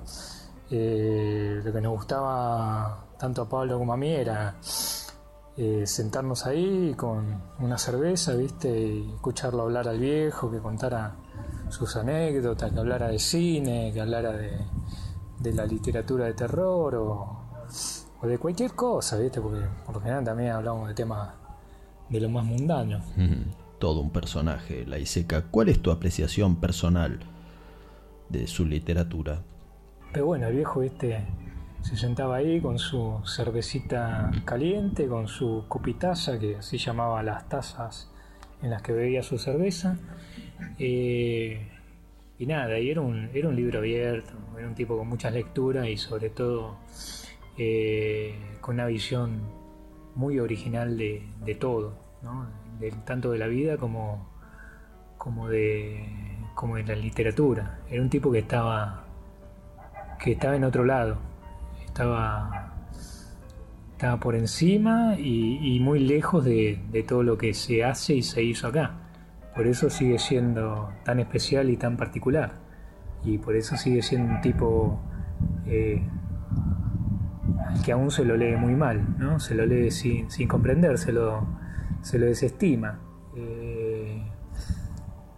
Eh, lo que nos gustaba tanto a Pablo como a mí era eh, sentarnos ahí con una cerveza, ¿viste? Y escucharlo hablar al viejo, que contara sus anécdotas, que hablara de cine, que hablara de, de la literatura de terror o, de cualquier cosa, ¿viste? Porque por lo general también hablamos de temas de lo más mundano. Mm, todo un personaje, la Iseca. ¿Cuál es tu apreciación personal de su literatura? Pero bueno, el viejo este se sentaba ahí con su cervecita caliente, con su copitaza, que así llamaba las tazas en las que bebía su cerveza. Eh, y nada, y era un, era un libro abierto, era un tipo con muchas lecturas y sobre todo eh, con una visión muy original de, todo, tanto de la vida como, como, de, como de la literatura. Era un tipo que estaba, que estaba en otro lado, estaba, estaba por encima y, muy lejos de, de todo lo que se hace y se hizo acá. Por eso sigue siendo tan especial y tan particular. Y por eso sigue siendo un tipo eh, que aún se lo lee muy mal, ¿no? Se lo lee sin, sin comprender, se lo, se lo desestima. Eh,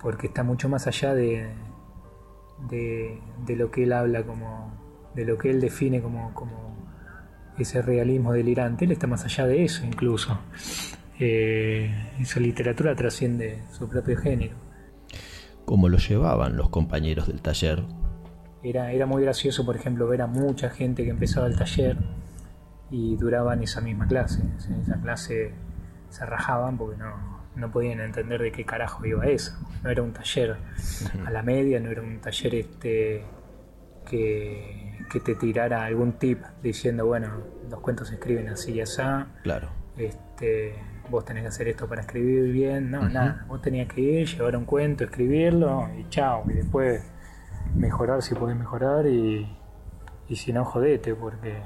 porque está mucho más allá de, de, lo que él habla como. de lo que él define como, como ese realismo delirante. Él está más allá de eso incluso. Eh, esa literatura trasciende su propio género. cómo lo llevaban los compañeros del taller. Era, era muy gracioso, por ejemplo, ver a mucha gente que empezaba el taller y duraban esa misma clase. Sea, esa clase se rajaban porque no, no podían entender de qué carajo iba eso. No era un taller a la media, no era un taller este que, que te tirara algún tip diciendo, bueno, los cuentos se escriben así y así. Claro. Este, vos tenés que hacer esto para escribir bien. No, nada. Vos tenías que ir, llevar un cuento, escribirlo y chao. Y después mejorar si podés mejorar y, y si no, jodete, porque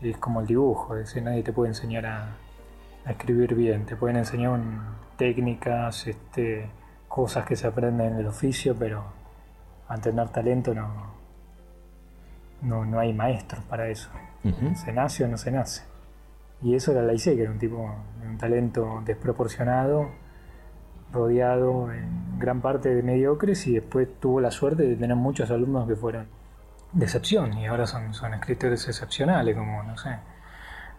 es como el dibujo. Es nadie te puede enseñar a, a escribir bien. Te pueden enseñar un- técnicas, este, cosas que se aprenden en el oficio, pero a tener talento no, no, no hay maestros para eso. Se nace o no se nace. Y eso era Laicé, que era un tipo de un talento desproporcionado, rodeado en gran parte de mediocres y después tuvo la suerte de tener muchos alumnos que fueron de excepción y ahora son, son escritores excepcionales como, no sé,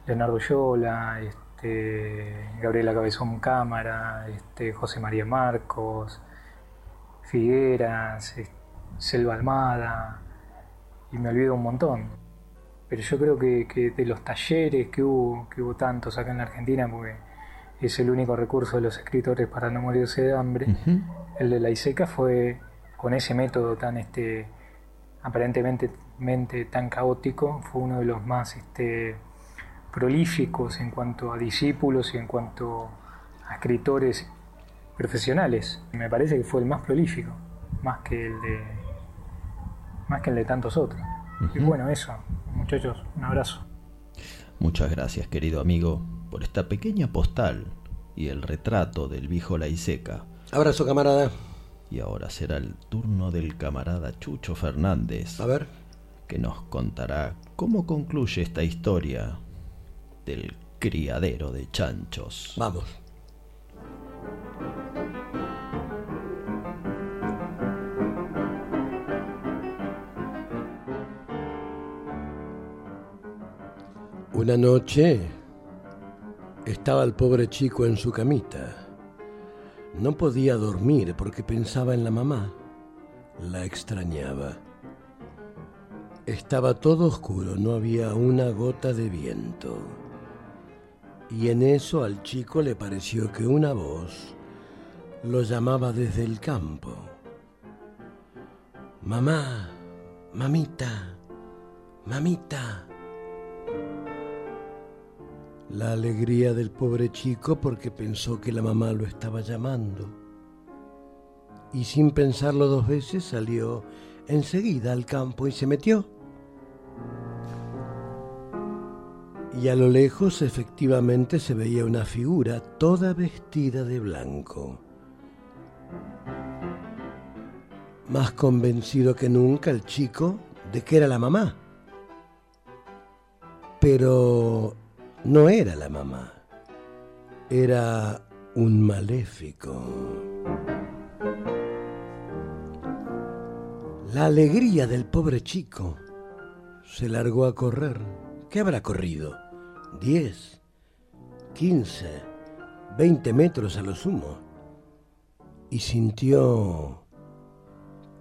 Leonardo Yola, este, Gabriela Cabezón Cámara, este, José María Marcos, Figueras, es- Selva Almada, y me olvido un montón. Pero yo creo que, que de los talleres que hubo, que hubo tantos acá en la Argentina, porque es el único recurso de los escritores para no morirse de hambre, el de la ISECA fue con ese método tan este aparentemente mente tan caótico, fue uno de los más este, prolíficos en cuanto a discípulos y en cuanto a escritores profesionales. Me parece que fue el más prolífico, más que el de más que el de tantos otros. Y bueno, eso, muchachos, un abrazo. Muchas gracias, querido amigo, por esta pequeña postal y el retrato del viejo Laiseca. Abrazo, camarada. Y ahora será el turno del camarada Chucho Fernández. A ver. Que nos contará cómo concluye esta historia del criadero de chanchos. Vamos. Una noche estaba el pobre chico en su camita. No podía dormir porque pensaba en la mamá. La extrañaba. Estaba todo oscuro, no había una gota de viento. Y en eso al chico le pareció que una voz lo llamaba desde el campo. Mamá, mamita, mamita. La alegría del pobre chico porque pensó que la mamá lo estaba llamando. Y sin pensarlo dos veces salió enseguida al campo y se metió. Y a lo lejos efectivamente se veía una figura toda vestida de blanco. Más convencido que nunca el chico de que era la mamá. Pero no era la mamá. Era un maléfico. La alegría del pobre chico se largó a correr. ¿Qué habrá corrido? ¿Diez? ¿Quince? ¿Veinte metros a lo sumo? Y sintió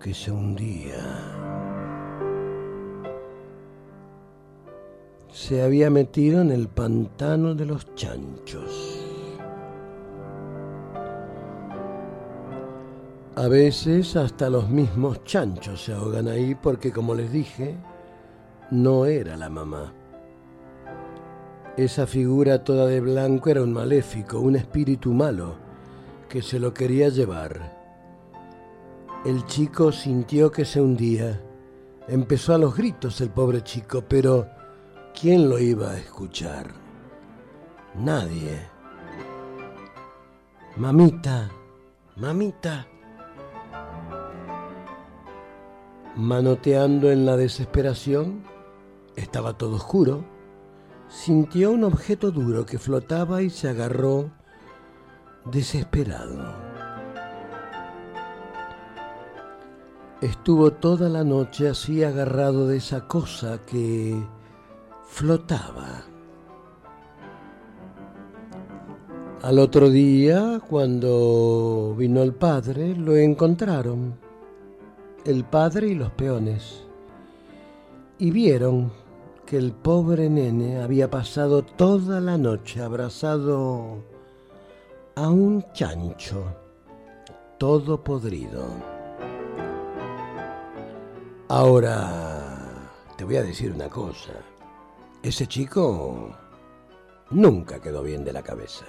que se hundía. Se había metido en el pantano de los chanchos. A veces hasta los mismos chanchos se ahogan ahí porque, como les dije, no era la mamá. Esa figura toda de blanco era un maléfico, un espíritu malo, que se lo quería llevar. El chico sintió que se hundía. Empezó a los gritos el pobre chico, pero ¿quién lo iba a escuchar? Nadie. Mamita, mamita. Manoteando en la desesperación, estaba todo oscuro, sintió un objeto duro que flotaba y se agarró desesperado. Estuvo toda la noche así agarrado de esa cosa que flotaba. Al otro día, cuando vino el padre, lo encontraron, el padre y los peones, y vieron que el pobre nene había pasado toda la noche abrazado a un chancho, todo podrido. Ahora, te voy a decir una cosa. Ese chico nunca quedó bien de la cabeza.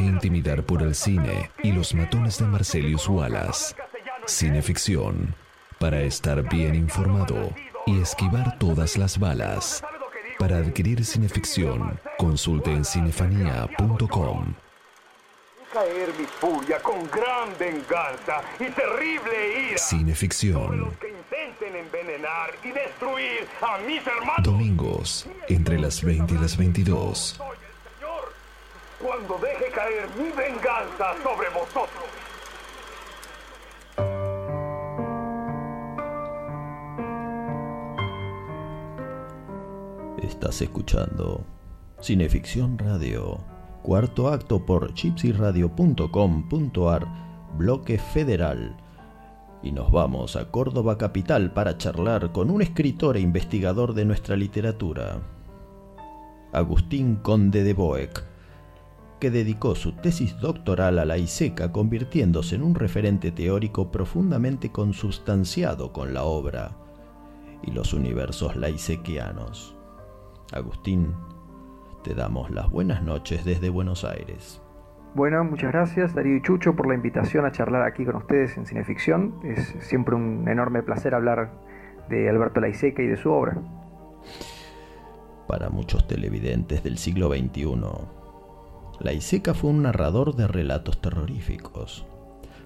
Intimidar por el cine y los matones de Marcelius Wallace. Cineficción. Para estar bien informado y esquivar todas las balas. Para adquirir cineficción, consulte en cinefanía.com. caer mi furia con gran venganza y terrible ira. Cineficción. Que intenten envenenar y destruir a mis hermanos. Domingos, entre las 20 y las 22. Cuando deje caer mi venganza sobre vosotros. Estás escuchando Cineficción Radio, cuarto acto por gypsyradio.com.ar, bloque federal. Y nos vamos a Córdoba Capital para charlar con un escritor e investigador de nuestra literatura, Agustín Conde de Boeck, que dedicó su tesis doctoral a la ISECA convirtiéndose en un referente teórico profundamente consubstanciado con la obra y los universos laisequianos. Agustín, te damos las buenas noches desde Buenos Aires. Bueno, muchas gracias Darío y Chucho por la invitación a charlar aquí con ustedes en Cineficción. Es siempre un enorme placer hablar de Alberto Laiseca y de su obra. Para muchos televidentes del siglo XXI, Laiseca fue un narrador de relatos terroríficos.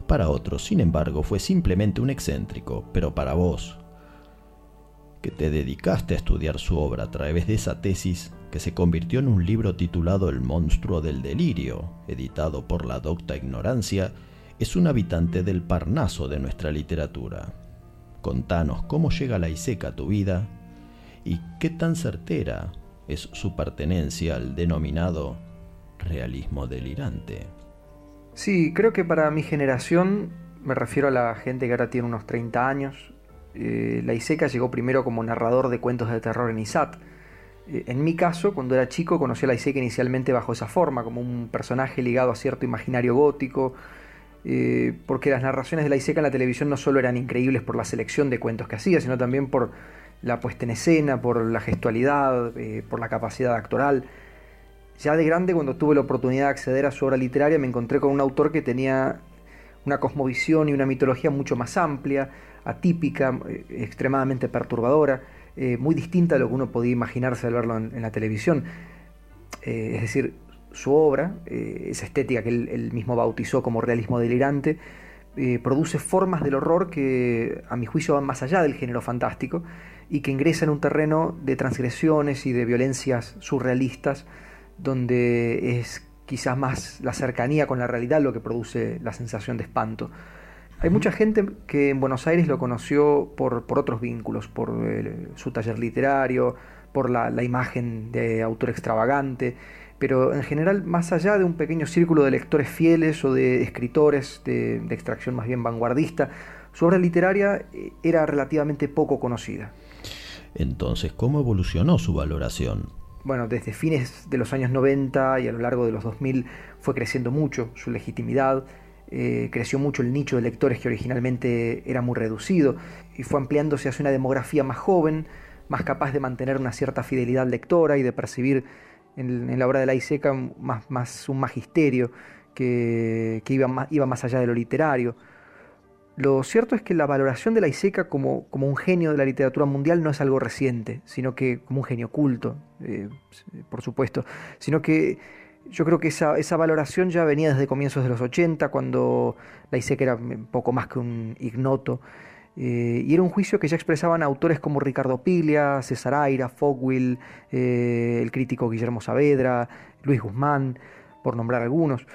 Para otros, sin embargo, fue simplemente un excéntrico, pero para vos, que te dedicaste a estudiar su obra a través de esa tesis que se convirtió en un libro titulado El monstruo del delirio, editado por la docta ignorancia, es un habitante del Parnaso de nuestra literatura. Contanos cómo llega la Iseca a tu vida y qué tan certera es su pertenencia al denominado realismo delirante. Sí, creo que para mi generación, me refiero a la gente que ahora tiene unos 30 años, eh, la Iseca llegó primero como narrador de cuentos de terror en ISAT. Eh, en mi caso, cuando era chico, conocí a la Iseca inicialmente bajo esa forma, como un personaje ligado a cierto imaginario gótico, eh, porque las narraciones de la Iseca en la televisión no solo eran increíbles por la selección de cuentos que hacía, sino también por la puesta en escena, por la gestualidad, por la capacidad actoral. Ya de grande, cuando tuve la oportunidad de acceder a su obra literaria, me encontré con un autor que tenía una cosmovisión y una mitología mucho más amplia, atípica, eh, extremadamente perturbadora, eh, muy distinta a lo que uno podía imaginarse al verlo en, la televisión. Eh, es decir, su obra, esa estética que él, mismo bautizó como realismo delirante, produce formas del horror que a mi juicio van más allá del género fantástico y que ingresa en un terreno de transgresiones y de violencias surrealistas donde es quizás más la cercanía con la realidad lo que produce la sensación de espanto. Hay mucha gente que en Buenos Aires lo conoció por, otros vínculos, por su taller literario, por la, imagen de autor extravagante. pero en general más allá de un pequeño círculo de lectores fieles o de escritores de, de extracción más bien vanguardista, su obra literaria eh, era relativamente poco conocida. Entonces, ¿cómo evolucionó su valoración? Bueno, desde fines de los años 90 y a lo largo de los 2000 fue creciendo mucho su legitimidad, eh, creció mucho el nicho de lectores que originalmente era muy reducido y fue ampliándose hacia una demografía más joven, más capaz de mantener una cierta fidelidad lectora y de percibir en, la obra de la Iseca más, un magisterio que, iba más allá de lo literario. Lo cierto es que la valoración de la Iseca como, un genio de la literatura mundial no es algo reciente, sino que como un genio culto, eh, por supuesto, sino que yo creo que esa, valoración ya venía desde comienzos de los 80, cuando la Iseca era poco más que un ignoto, eh, y era un juicio que ya expresaban autores como Ricardo Piglia, César Aira, Fogwill, eh, el crítico Guillermo Saavedra, Luis Guzmán, por nombrar algunos.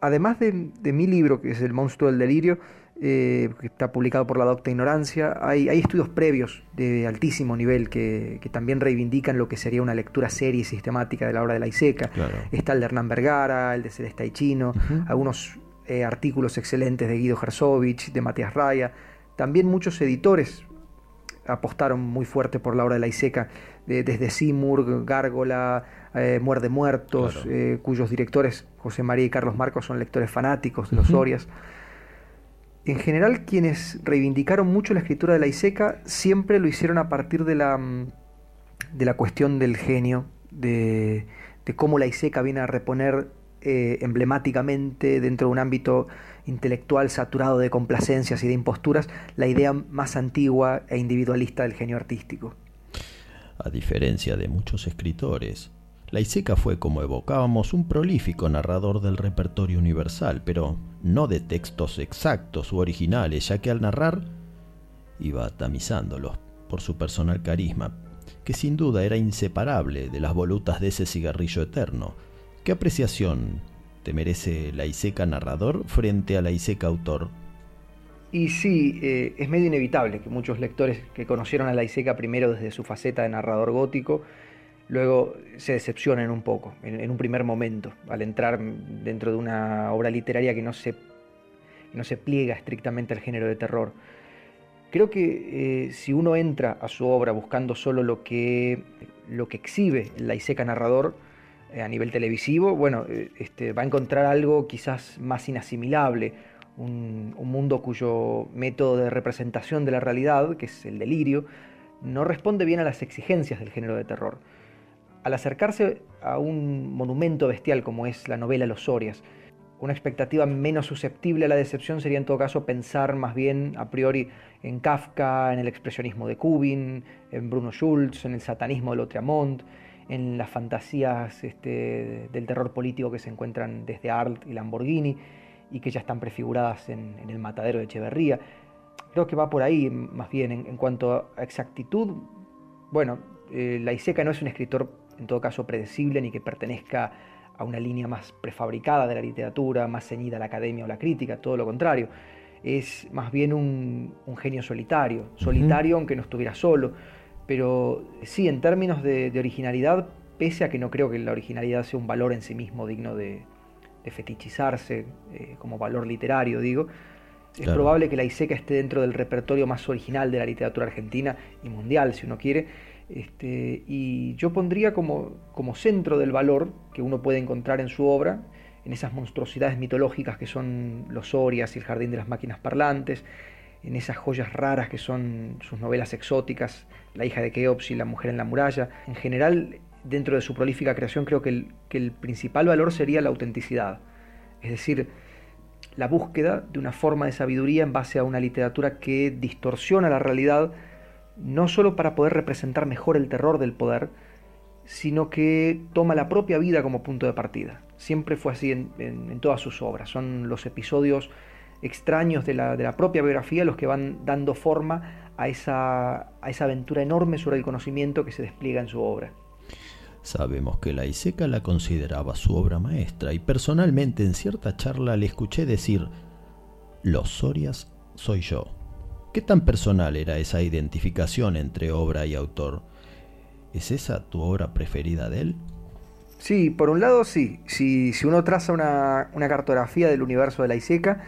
Además de, de mi libro, que es El monstruo del delirio, eh, que está publicado por la Docta Ignorancia, hay, hay estudios previos de altísimo nivel que, que, también reivindican lo que sería una lectura seria y sistemática de la obra de la Iseca. Claro. Está el de Hernán Vergara, el de Celeste uh -huh. algunos eh, artículos excelentes de Guido Herzovich, de Matías Raya. También muchos editores apostaron muy fuerte por la obra de la Iseca, de, desde Simurg, Gárgola, eh, Muerde Muertos, Claro. eh, cuyos directores, José María y Carlos Marcos, son lectores fanáticos de los. Orias. En general, quienes reivindicaron mucho la escritura de la Iseca siempre lo hicieron a partir de la, mm, de la cuestión del genio, de, cómo la Iseca viene a reponer eh, emblemáticamente dentro de un ámbito intelectual saturado de complacencias y de imposturas la idea más antigua e individualista del genio artístico. A diferencia de muchos escritores, la Iseca fue, como evocábamos, un prolífico narrador del repertorio universal, pero no de textos exactos u originales, ya que al narrar iba tamizándolos por su personal carisma, que sin duda era inseparable de las volutas de ese cigarrillo eterno. ¿Qué apreciación te merece la Iseca narrador frente a la Iseca autor? Y sí, eh, es medio inevitable que muchos lectores que conocieron a la Iseca primero desde su faceta de narrador gótico, luego se decepcionen un poco, en, un primer momento, al entrar dentro de una obra literaria que no se, no se pliega estrictamente al género de terror. Creo que eh, si uno entra a su obra buscando solo lo que, lo que exhibe la Iseca narrador eh, a nivel televisivo, bueno, eh, este, va a encontrar algo quizás más inasimilable, un, un, mundo cuyo método de representación de la realidad, que es el delirio, no responde bien a las exigencias del género de terror. Al acercarse a un monumento bestial como es la novela Los Orias, una expectativa menos susceptible a la decepción sería en todo caso pensar más bien a priori en Kafka, en el expresionismo de Kubin, en Bruno Schulz, en el satanismo de Lautréamont, en las fantasías este, del terror político que se encuentran desde Arlt y Lamborghini y que ya están prefiguradas en, el matadero de Echeverría. Creo que va por ahí, más bien, en, cuanto a exactitud. Bueno, eh, la Iseca no es un escritor, en todo caso, predecible ni que pertenezca a una línea más prefabricada de la literatura, más ceñida a la academia o la crítica, todo lo contrario. Es más bien un, un genio solitario, solitario uh -huh. aunque no estuviera solo, pero sí, en términos de, de, originalidad, pese a que no creo que la originalidad sea un valor en sí mismo digno de, de fetichizarse eh, como valor literario, digo, es claro. probable que la Iseca esté dentro del repertorio más original de la literatura argentina y mundial, si uno quiere. Este, y yo pondría como, como centro del valor que uno puede encontrar en su obra, en esas monstruosidades mitológicas que son los Orias y el Jardín de las Máquinas Parlantes, en esas joyas raras que son sus novelas exóticas, La hija de Keops y La mujer en la muralla. En general, dentro de su prolífica creación, creo que el, que el principal valor sería la autenticidad. Es decir, la búsqueda de una forma de sabiduría en base a una literatura que distorsiona la realidad, no solo para poder representar mejor el terror del poder, sino que toma la propia vida como punto de partida. Siempre fue así en, todas sus obras. Son los episodios extraños de la, de la, propia biografía los que van dando forma a esa, a esa aventura enorme sobre el conocimiento que se despliega en su obra. Sabemos que la Iseca la consideraba su obra maestra y personalmente en cierta charla le escuché decir, los Sorias soy yo. ¿Qué tan personal era esa identificación entre obra y autor? ¿Es esa tu obra preferida de él? Sí, por un lado sí. Si, uno traza una, cartografía del universo de la Iseca,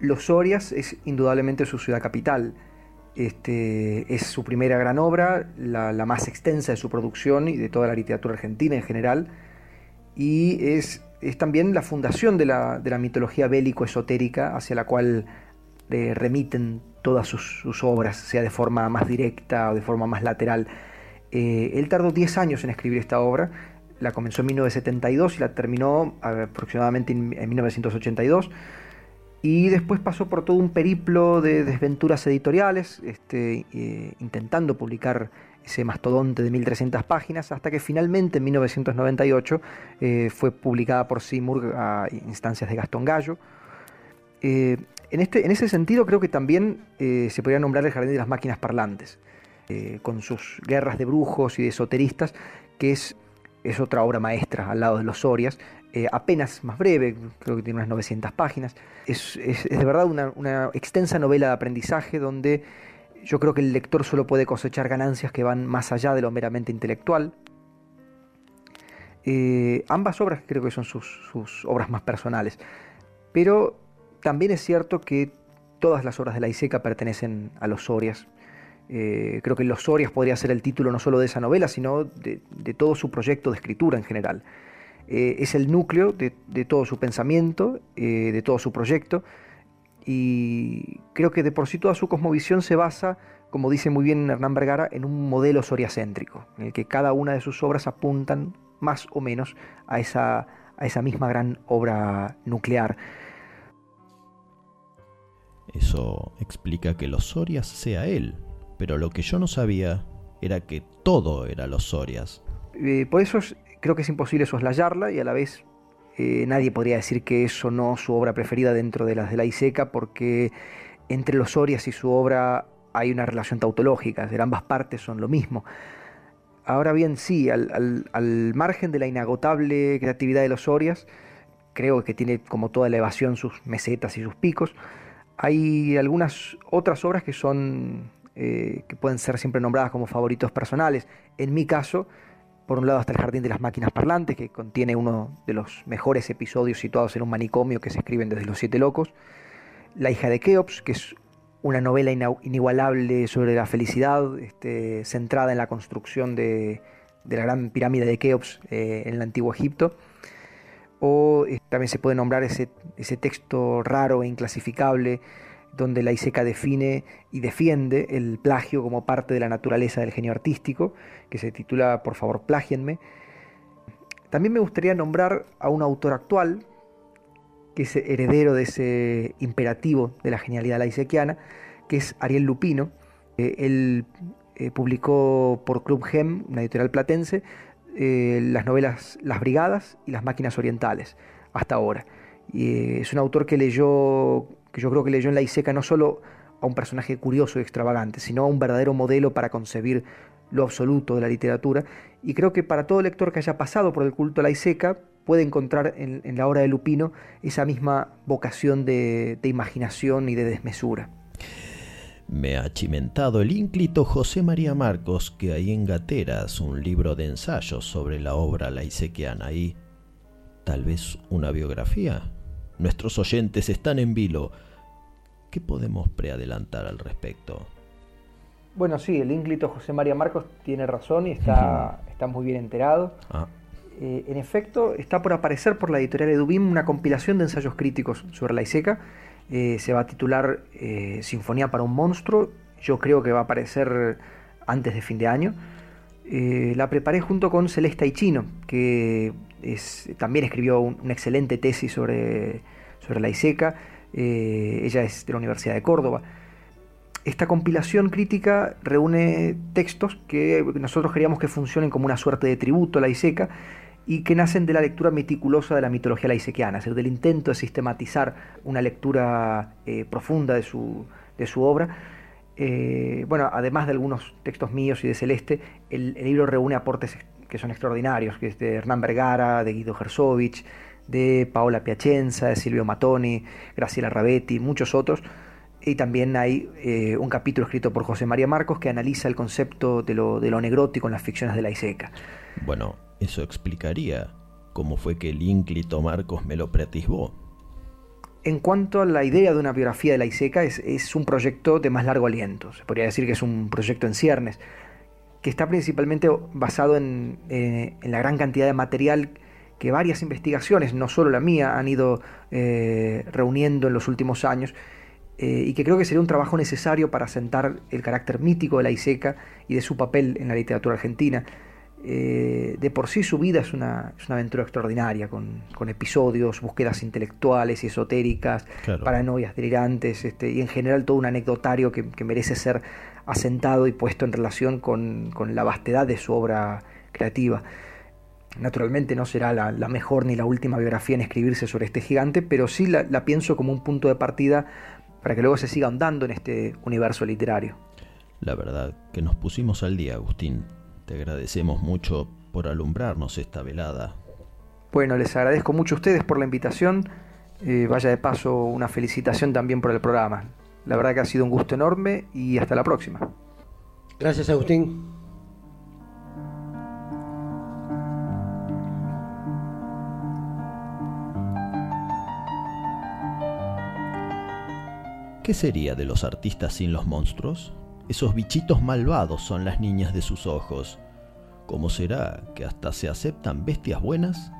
Los Sorias es indudablemente su ciudad capital. Este, es su primera gran obra, la, más extensa de su producción y de toda la literatura argentina en general. Y es, también la fundación de la, de la mitología bélico-esotérica hacia la cual eh, remiten todas sus, obras, sea de forma más directa o de forma más lateral. Eh, él tardó 10 años en escribir esta obra, la comenzó en 1972 y la terminó aproximadamente en, en 1982 y después pasó por todo un periplo de desventuras editoriales, este, eh, intentando publicar ese mastodonte de 1300 páginas, hasta que finalmente en 1998 eh, fue publicada por Seymour a instancias de Gastón Gallo. En, este, en, ese sentido creo que también eh, se podría nombrar el Jardín de las Máquinas Parlantes, eh, con sus guerras de brujos y de esoteristas, que es, es otra obra maestra al lado de los Sorias, eh, apenas más breve, creo que tiene unas 900 páginas. Es, es, de verdad una, extensa novela de aprendizaje donde yo creo que el lector solo puede cosechar ganancias que van más allá de lo meramente intelectual. Ambas obras creo que son sus, obras más personales, pero también es cierto que todas las obras de la Iseca pertenecen a los Sorias. Eh, creo que Los Sorias podría ser el título no solo de esa novela, sino de, todo su proyecto de escritura en general eh, es el núcleo de, todo su pensamiento, eh, de todo su proyecto, y creo que de por sí toda su cosmovisión se basa, como dice muy bien Hernán Vergara, en un modelo soriacéntrico, en el que cada una de sus obras apuntan más o menos a esa misma gran obra nuclear. Eso explica que los Sorias sea él, pero lo que yo no sabía era que todo era los Sorias. Eh, por eso creo que es imposible soslayarla y a la vez eh, nadie podría decir que eso no es su obra preferida dentro de las de la Iseca, porque entre los Sorias y su obra hay una relación tautológica, de ambas partes son lo mismo. Ahora bien, sí, al, margen de la inagotable creatividad de los Sorias, creo que tiene como toda elevación sus mesetas y sus picos, hay algunas otras obras que son eh, que pueden ser siempre nombradas como favoritos personales. En mi caso, por un lado está el Jardín de las Máquinas Parlantes, que contiene uno de los mejores episodios situados en un manicomio que se escriben desde Los Siete Locos. La hija de Keops, que es una novela inigualable sobre la felicidad, este, centrada en la construcción de, la gran pirámide de Keops eh, en el antiguo Egipto. O eh, también se puede nombrar ese, texto raro e inclasificable donde la Iseca define y defiende el plagio como parte de la naturaleza del genio artístico, que se titula Por favor, plagienme. También me gustaría nombrar a un autor actual, que es heredero de ese imperativo de la genialidad laisequiana, que es Ariel Lupino. Él eh, publicó por Club Gem, una editorial platense, eh, las novelas Las Brigadas y Las Máquinas Orientales, hasta ahora. Y, es un autor que leyó que yo creo que leyó en la Iseca no solo a un personaje curioso y extravagante, sino a un verdadero modelo para concebir lo absoluto de la literatura. Y creo que para todo lector que haya pasado por el culto a la Iseca puede encontrar en, la obra de Lupino esa misma vocación de imaginación y de desmesura. Me ha chimentado el ínclito José María Marcos que hay en Gateras un libro de ensayos sobre la obra laisequiana y tal vez una biografía. Nuestros oyentes están en vilo. ¿Qué podemos preadelantar al respecto? Bueno, sí, el ínclito José María Marcos tiene razón y está, uh -huh. está muy bien enterado. Ah. Eh, en efecto, está por aparecer por la editorial Edubim una compilación de ensayos críticos sobre la Iseca. Eh, se va a titular eh, Sinfonía para un monstruo. Yo creo que va a aparecer antes de fin de año. Eh, la preparé junto con Celeste Aichino, que es, también escribió un, una excelente tesis sobre, sobre la ISECA. Ella es de la Universidad de Córdoba. Esta compilación crítica reúne textos que nosotros queríamos que funcionen como una suerte de tributo a la ISECA y que nacen de la lectura meticulosa de la mitología laisequiana, es decir, del intento de sistematizar una lectura eh, profunda de su, de su obra. Eh, bueno, además de algunos textos míos y de Celeste, el, libro reúne aportes que son extraordinarios, que es de Hernán Vergara, de Guido Gersovich, de Paola Piacenza, de Silvio Matoni, Graciela Rabetti, muchos otros. Y también hay eh, un capítulo escrito por José María Marcos que analiza el concepto de lo, de lo negrótico en las ficciones de la Iseca. Bueno, eso explicaría cómo fue que el ínclito Marcos me lo preatisbó. En cuanto a la idea de una biografía de la ISECA, es, es, un proyecto de más largo aliento. Se podría decir que es un proyecto en ciernes, que está principalmente basado en, eh, en la gran cantidad de material que varias investigaciones, no solo la mía, han ido eh, reuniendo en los últimos años eh, y que creo que sería un trabajo necesario para asentar el carácter mítico de la ISECA y de su papel en la literatura argentina. Eh, de por sí su vida es una, es una aventura extraordinaria, con, con, episodios, búsquedas intelectuales y esotéricas, claro. paranoias delirantes, este, y en general todo un anecdotario que, que, merece ser asentado y puesto en relación con, con la vastedad de su obra creativa. Naturalmente no será la, la, mejor ni la última biografía en escribirse sobre este gigante, pero sí la, la pienso como un punto de partida para que luego se siga ahondando en este universo literario. La verdad que nos pusimos al día, Agustín. Te agradecemos mucho por alumbrarnos esta velada. Bueno, les agradezco mucho a ustedes por la invitación. Eh, vaya de paso una felicitación también por el programa. La verdad que ha sido un gusto enorme y hasta la próxima. Gracias, Agustín. ¿Qué sería de los artistas sin los monstruos? Esos bichitos malvados son las niñas de sus ojos. ¿Cómo será que hasta se aceptan bestias buenas?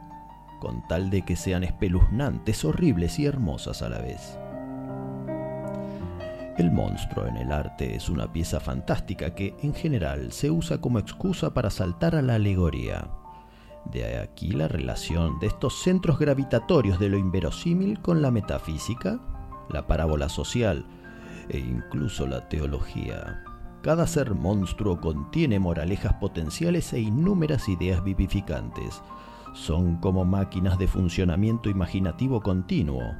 Con tal de que sean espeluznantes, horribles y hermosas a la vez. El monstruo en el arte es una pieza fantástica que, en general, se usa como excusa para saltar a la alegoría. De aquí la relación de estos centros gravitatorios de lo inverosímil con la metafísica la parábola social e incluso la teología. Cada ser monstruo contiene moralejas potenciales e innúmeras ideas vivificantes. Son como máquinas de funcionamiento imaginativo continuo,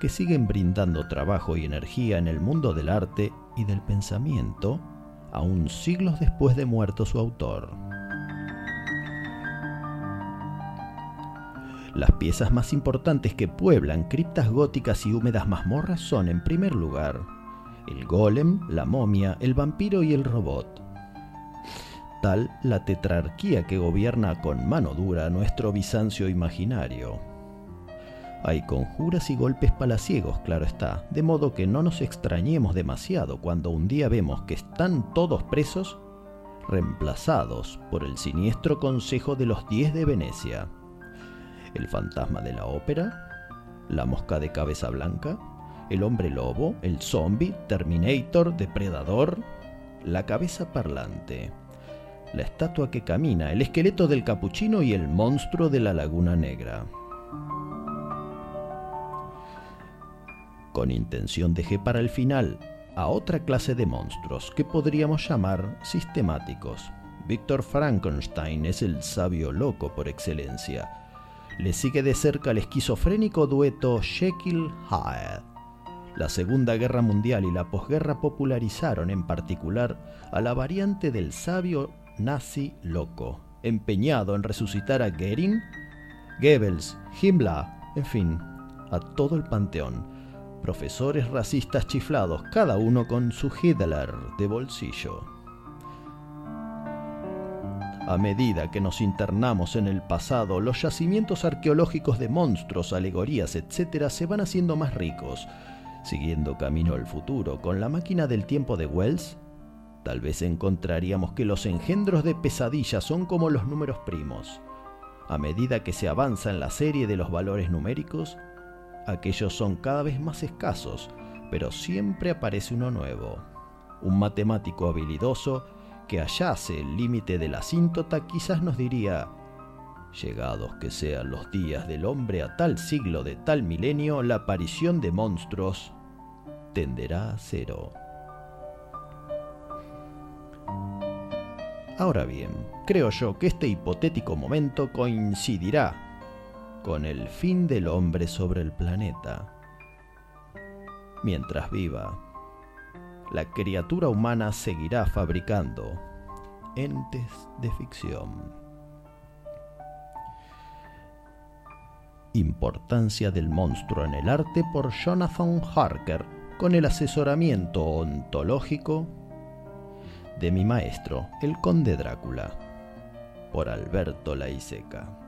que siguen brindando trabajo y energía en el mundo del arte y del pensamiento, aún siglos después de muerto su autor. Las piezas más importantes que pueblan criptas góticas y húmedas mazmorras son, en primer lugar, el golem, la momia, el vampiro y el robot. Tal la tetrarquía que gobierna con mano dura nuestro Bizancio imaginario. Hay conjuras y golpes palaciegos, claro está, de modo que no nos extrañemos demasiado cuando un día vemos que están todos presos, reemplazados por el siniestro Consejo de los Diez de Venecia el fantasma de la ópera, la mosca de cabeza blanca, el hombre lobo, el zombie, Terminator, Depredador, la cabeza parlante, la estatua que camina, el esqueleto del capuchino y el monstruo de la laguna negra. Con intención dejé para el final a otra clase de monstruos que podríamos llamar sistemáticos. Víctor Frankenstein es el sabio loco por excelencia le sigue de cerca el esquizofrénico dueto Jekyll-Hyde. La Segunda Guerra Mundial y la posguerra popularizaron en particular a la variante del sabio nazi loco, empeñado en resucitar a Goering, Goebbels, Himmler, en fin, a todo el panteón. Profesores racistas chiflados, cada uno con su Hitler de bolsillo. A medida que nos internamos en el pasado, los yacimientos arqueológicos de monstruos, alegorías, etc. se van haciendo más ricos. Siguiendo camino al futuro con la máquina del tiempo de Wells, tal vez encontraríamos que los engendros de pesadilla son como los números primos. A medida que se avanza en la serie de los valores numéricos, aquellos son cada vez más escasos, pero siempre aparece uno nuevo. Un matemático habilidoso que hallase el límite de la asíntota quizás nos diría, llegados que sean los días del hombre a tal siglo de tal milenio, la aparición de monstruos tenderá a cero. Ahora bien, creo yo que este hipotético momento coincidirá con el fin del hombre sobre el planeta. Mientras viva, la criatura humana seguirá fabricando entes de ficción. Importancia del monstruo en el arte por Jonathan Harker con el asesoramiento ontológico de mi maestro, el conde Drácula. por Alberto Laiseca.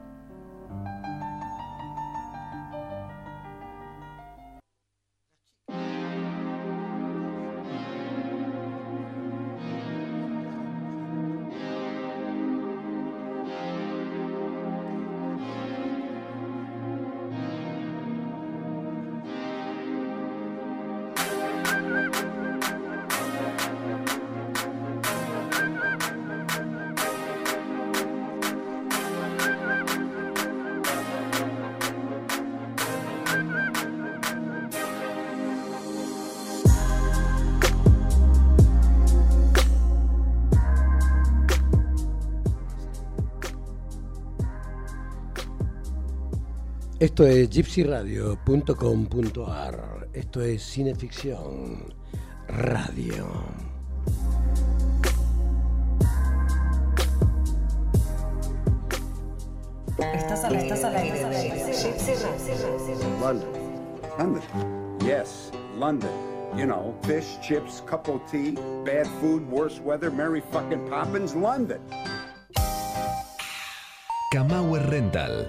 Esto es gypsyradio.com.ar. Esto es Cineficción Radio. Estás al, estás al aire de Gypsy Radio. London. London? Yes, London. You know, fish, chips, cup of tea, bad food, worse weather, Merry fucking Poppins, London. Kamauer Rental,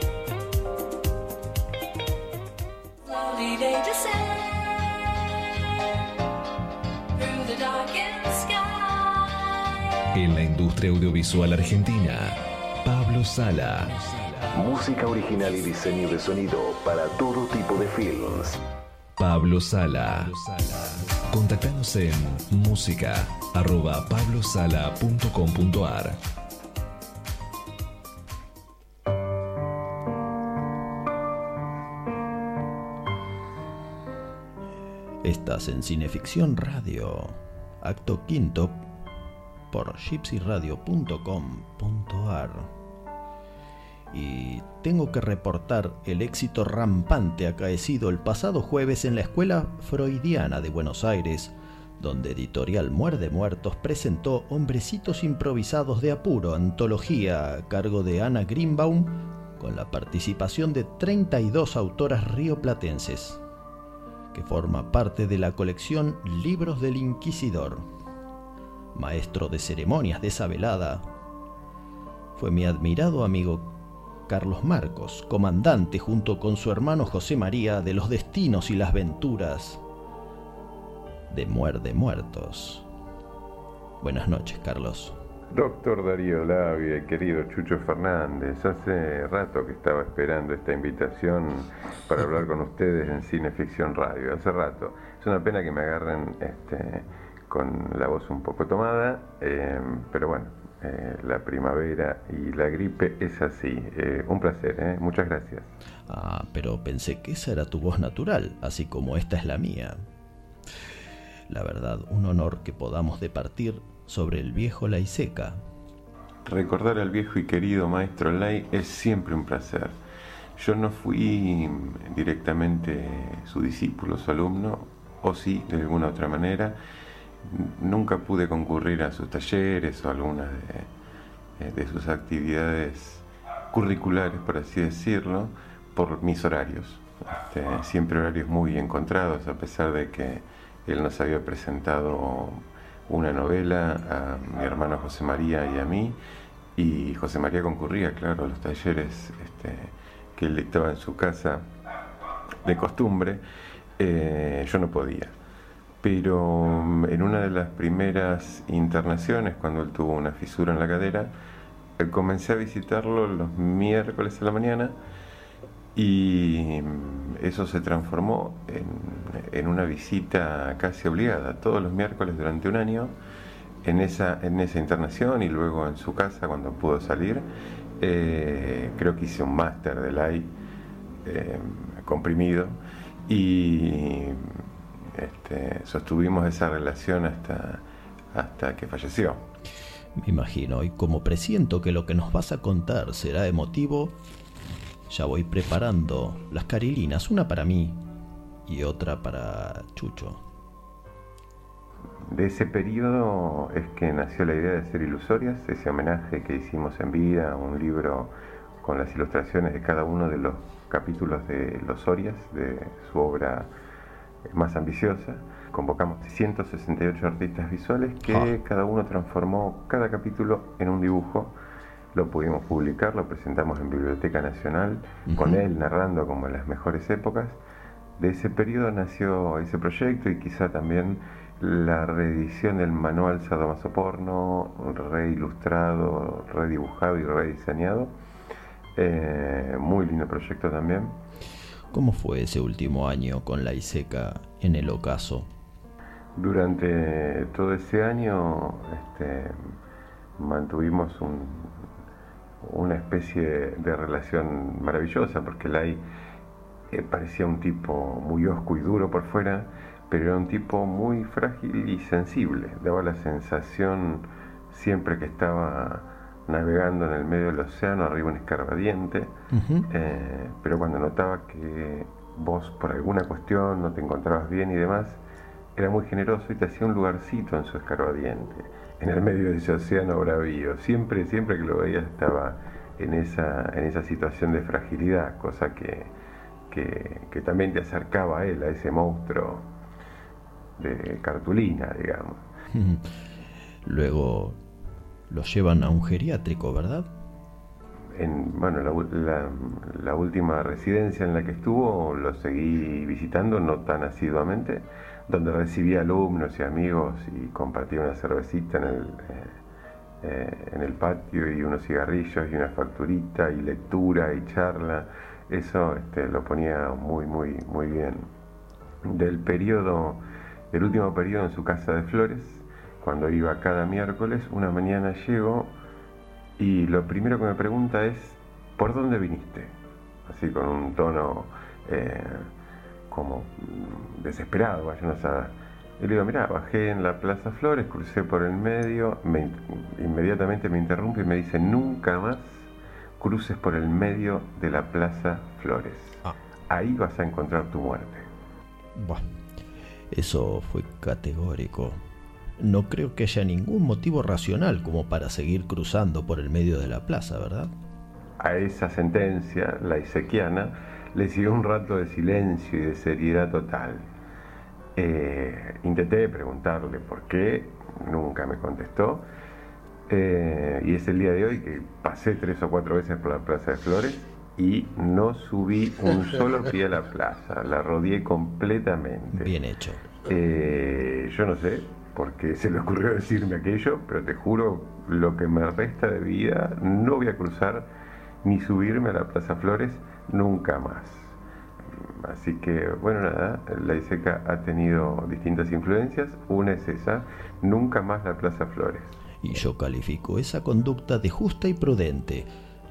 industria audiovisual argentina, Pablo Sala. Música original y diseño de sonido para todo tipo de films. Pablo Sala. Contactanos en música.pablosala.com.ar. Estás en Cineficción Radio, acto quinto, por gypsyradio.com.ar. Y tengo que reportar el éxito rampante acaecido el pasado jueves en la Escuela Freudiana de Buenos Aires, donde Editorial Muerde Muertos presentó Hombrecitos Improvisados de Apuro, antología a cargo de Ana Greenbaum, con la participación de 32 autoras rioplatenses que forma parte de la colección Libros del Inquisidor. Maestro de ceremonias de esa velada fue mi admirado amigo Carlos Marcos, comandante junto con su hermano José María de los destinos y las venturas de Muerde Muertos. Buenas noches, Carlos. Doctor Darío Labia, querido Chucho Fernández, hace rato que estaba esperando esta invitación para hablar con ustedes en Cineficción Radio, hace rato. Es una pena que me agarren este, con la voz un poco tomada, eh, pero bueno, eh, la primavera y la gripe es así. Eh, un placer, ¿eh? muchas gracias. Ah, pero pensé que esa era tu voz natural, así como esta es la mía. La verdad, un honor que podamos departir sobre el viejo Laiseca. Recordar al viejo y querido maestro Lai es siempre un placer. Yo no fui directamente su discípulo, su alumno, o sí, de alguna otra manera. Nunca pude concurrir a sus talleres o algunas de, de sus actividades curriculares, por así decirlo, por mis horarios. Este, siempre horarios muy encontrados, a pesar de que él nos había presentado una novela a mi hermano José María y a mí, y José María concurría, claro, a los talleres este, que él dictaba en su casa de costumbre, eh, yo no podía. Pero mm, en una de las primeras internaciones, cuando él tuvo una fisura en la cadera, eh, comencé a visitarlo los miércoles a la mañana y mm, eso se transformó en, una visita casi obligada todos los miércoles durante un año en esa, en internación y luego en su casa cuando pudo salir. Eh, creo que hice un máster de LAI eh, comprimido y este, sostuvimos esa relación hasta, hasta que falleció. Me imagino, y como presiento que lo que nos vas a contar será emotivo, ya voy preparando las carilinas, una para mí y otra para Chucho. de ese periodo es que nació la idea de hacer ilusorias, ese homenaje que hicimos en vida, un libro con las ilustraciones de cada uno de los capítulos de Los Orias, de su obra más ambiciosa. Convocamos 168 artistas visuales que Ah. cada uno transformó cada capítulo en un dibujo. Lo pudimos publicar, lo presentamos en Biblioteca Nacional, con él narrando como en las mejores épocas. De ese periodo nació ese proyecto y quizá también la reedición del manual Sadomaso Porno, reilustrado, redibujado y rediseñado. Eh, muy lindo proyecto también. ¿Cómo fue ese último año con la ISECA en el ocaso? Durante todo ese año este, mantuvimos un- una especie de relación maravillosa porque Lai eh, parecía un tipo muy osco y duro por fuera, pero era un tipo muy frágil y sensible. Daba la sensación siempre que estaba navegando en el medio del océano, arriba un escarbadiente, eh, pero cuando notaba que vos por alguna cuestión no te encontrabas bien y demás, era muy generoso y te hacía un lugarcito en su escarbadiente, en el medio de ese océano bravío. Siempre, siempre que lo veías estaba en esa, en esa situación de fragilidad, cosa que, que, que también te acercaba a él, a ese monstruo de cartulina, digamos. Luego lo llevan a un geriátrico, ¿verdad? En, bueno, la, la- la última residencia en la que estuvo lo seguí visitando, no tan asiduamente, donde recibí alumnos y amigos y compartía una cervecita en el, eh, eh, en el patio y unos cigarrillos y una facturita y lectura y charla. Eso este, lo ponía muy, muy, muy bien. Del periodo, del último periodo en su casa de flores, cuando iba cada miércoles, una mañana llego y lo primero que me pregunta es, ¿por dónde viniste? Así con un tono eh, como mm, desesperado, vaya uno a saber. Y le digo, mira, bajé en la Plaza Flores, crucé por el medio, me in- inmediatamente me interrumpe y me dice, nunca más cruces por el medio de la Plaza Flores. Ahí vas a encontrar tu muerte. Buah, eso fue categórico. No creo que haya ningún motivo racional como para seguir cruzando por el medio de la plaza, ¿verdad? A esa sentencia, la isequiana, le siguió un rato de silencio y de seriedad total. Eh, intenté preguntarle por qué, nunca me contestó. Eh, y es el día de hoy que pasé tres o cuatro veces por la Plaza de Flores y no subí un solo pie a la plaza, la rodeé completamente. Bien hecho. Eh, yo no sé por qué se le ocurrió decirme aquello, pero te juro, lo que me resta de vida, no voy a cruzar ni subirme a la Plaza Flores nunca más. Así que, bueno, nada, la ISECA ha tenido distintas influencias. Una es esa, nunca más la Plaza Flores. Y yo califico esa conducta de justa y prudente.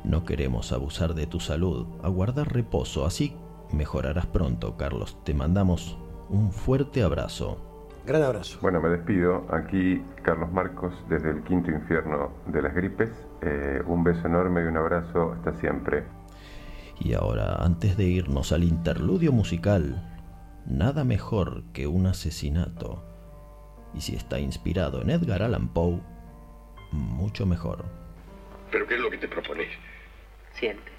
No queremos abusar de tu salud, aguardar reposo, así mejorarás pronto, Carlos. Te mandamos un fuerte abrazo. Gran abrazo. Bueno, me despido. Aquí Carlos Marcos desde el quinto infierno de las gripes. Eh, un beso enorme y un abrazo hasta siempre. Y ahora, antes de irnos al interludio musical, nada mejor que un asesinato. Y si está inspirado en Edgar Allan Poe, mucho mejor. ¿Pero qué es lo que te propones? Siente.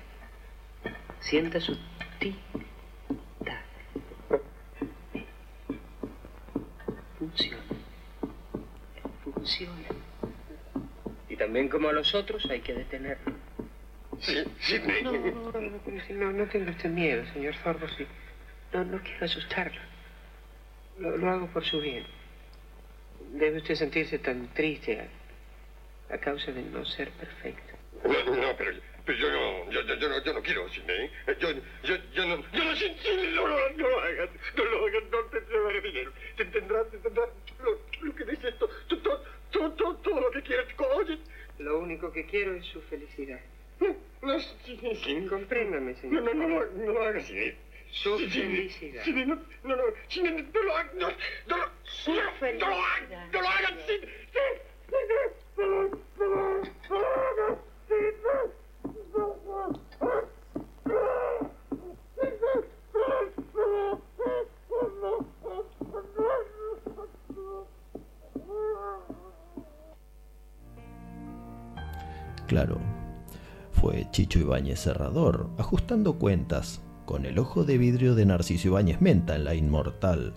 Siente su Funciona. Funciona. Y también como a los otros hay que detenerlo. Sí, no, no, no, no, no tenga usted miedo, señor Zorro, sí. No, no quiero asustarlo. Lo, lo hago por su bien. Debe usted sentirse tan triste a, a causa de no ser perfecto. No, no, pero, pero yo no, yo, yo, yo no, yo no quiero, Sidney. Yo, yo, yo no, yo no, Sidney, no, lo- no lo hagan, no lo hagan, no te llevaré dinero. Te tendrás, te tendrás lo, lo que dices, todo, todo, todo, todo, todo lo que quieras, oye. Lo único que quiero es su felicidad. No, Sidney, Sidney. Compréndame, No, señor. no, no, no, no lo hagas, Sidney. Su felicidad. Sidney, no, no, no, Sidney, no lo hagas, no, no, Su no, no lo hagas, no lo hagas, Sidney, no no no hagas, Claro, fue Chicho Ibáñez Serrador, ajustando cuentas con el ojo de vidrio de Narciso Ibáñez Menta en la inmortal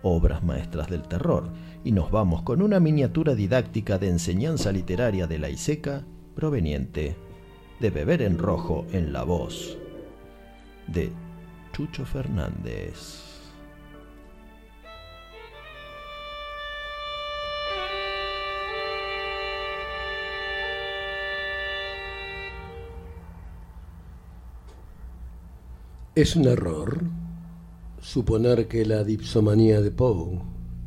Obras Maestras del Terror, y nos vamos con una miniatura didáctica de enseñanza literaria de la ISECA proveniente de Beber en Rojo en la voz de Chucho Fernández. Es un error suponer que la dipsomanía de Poe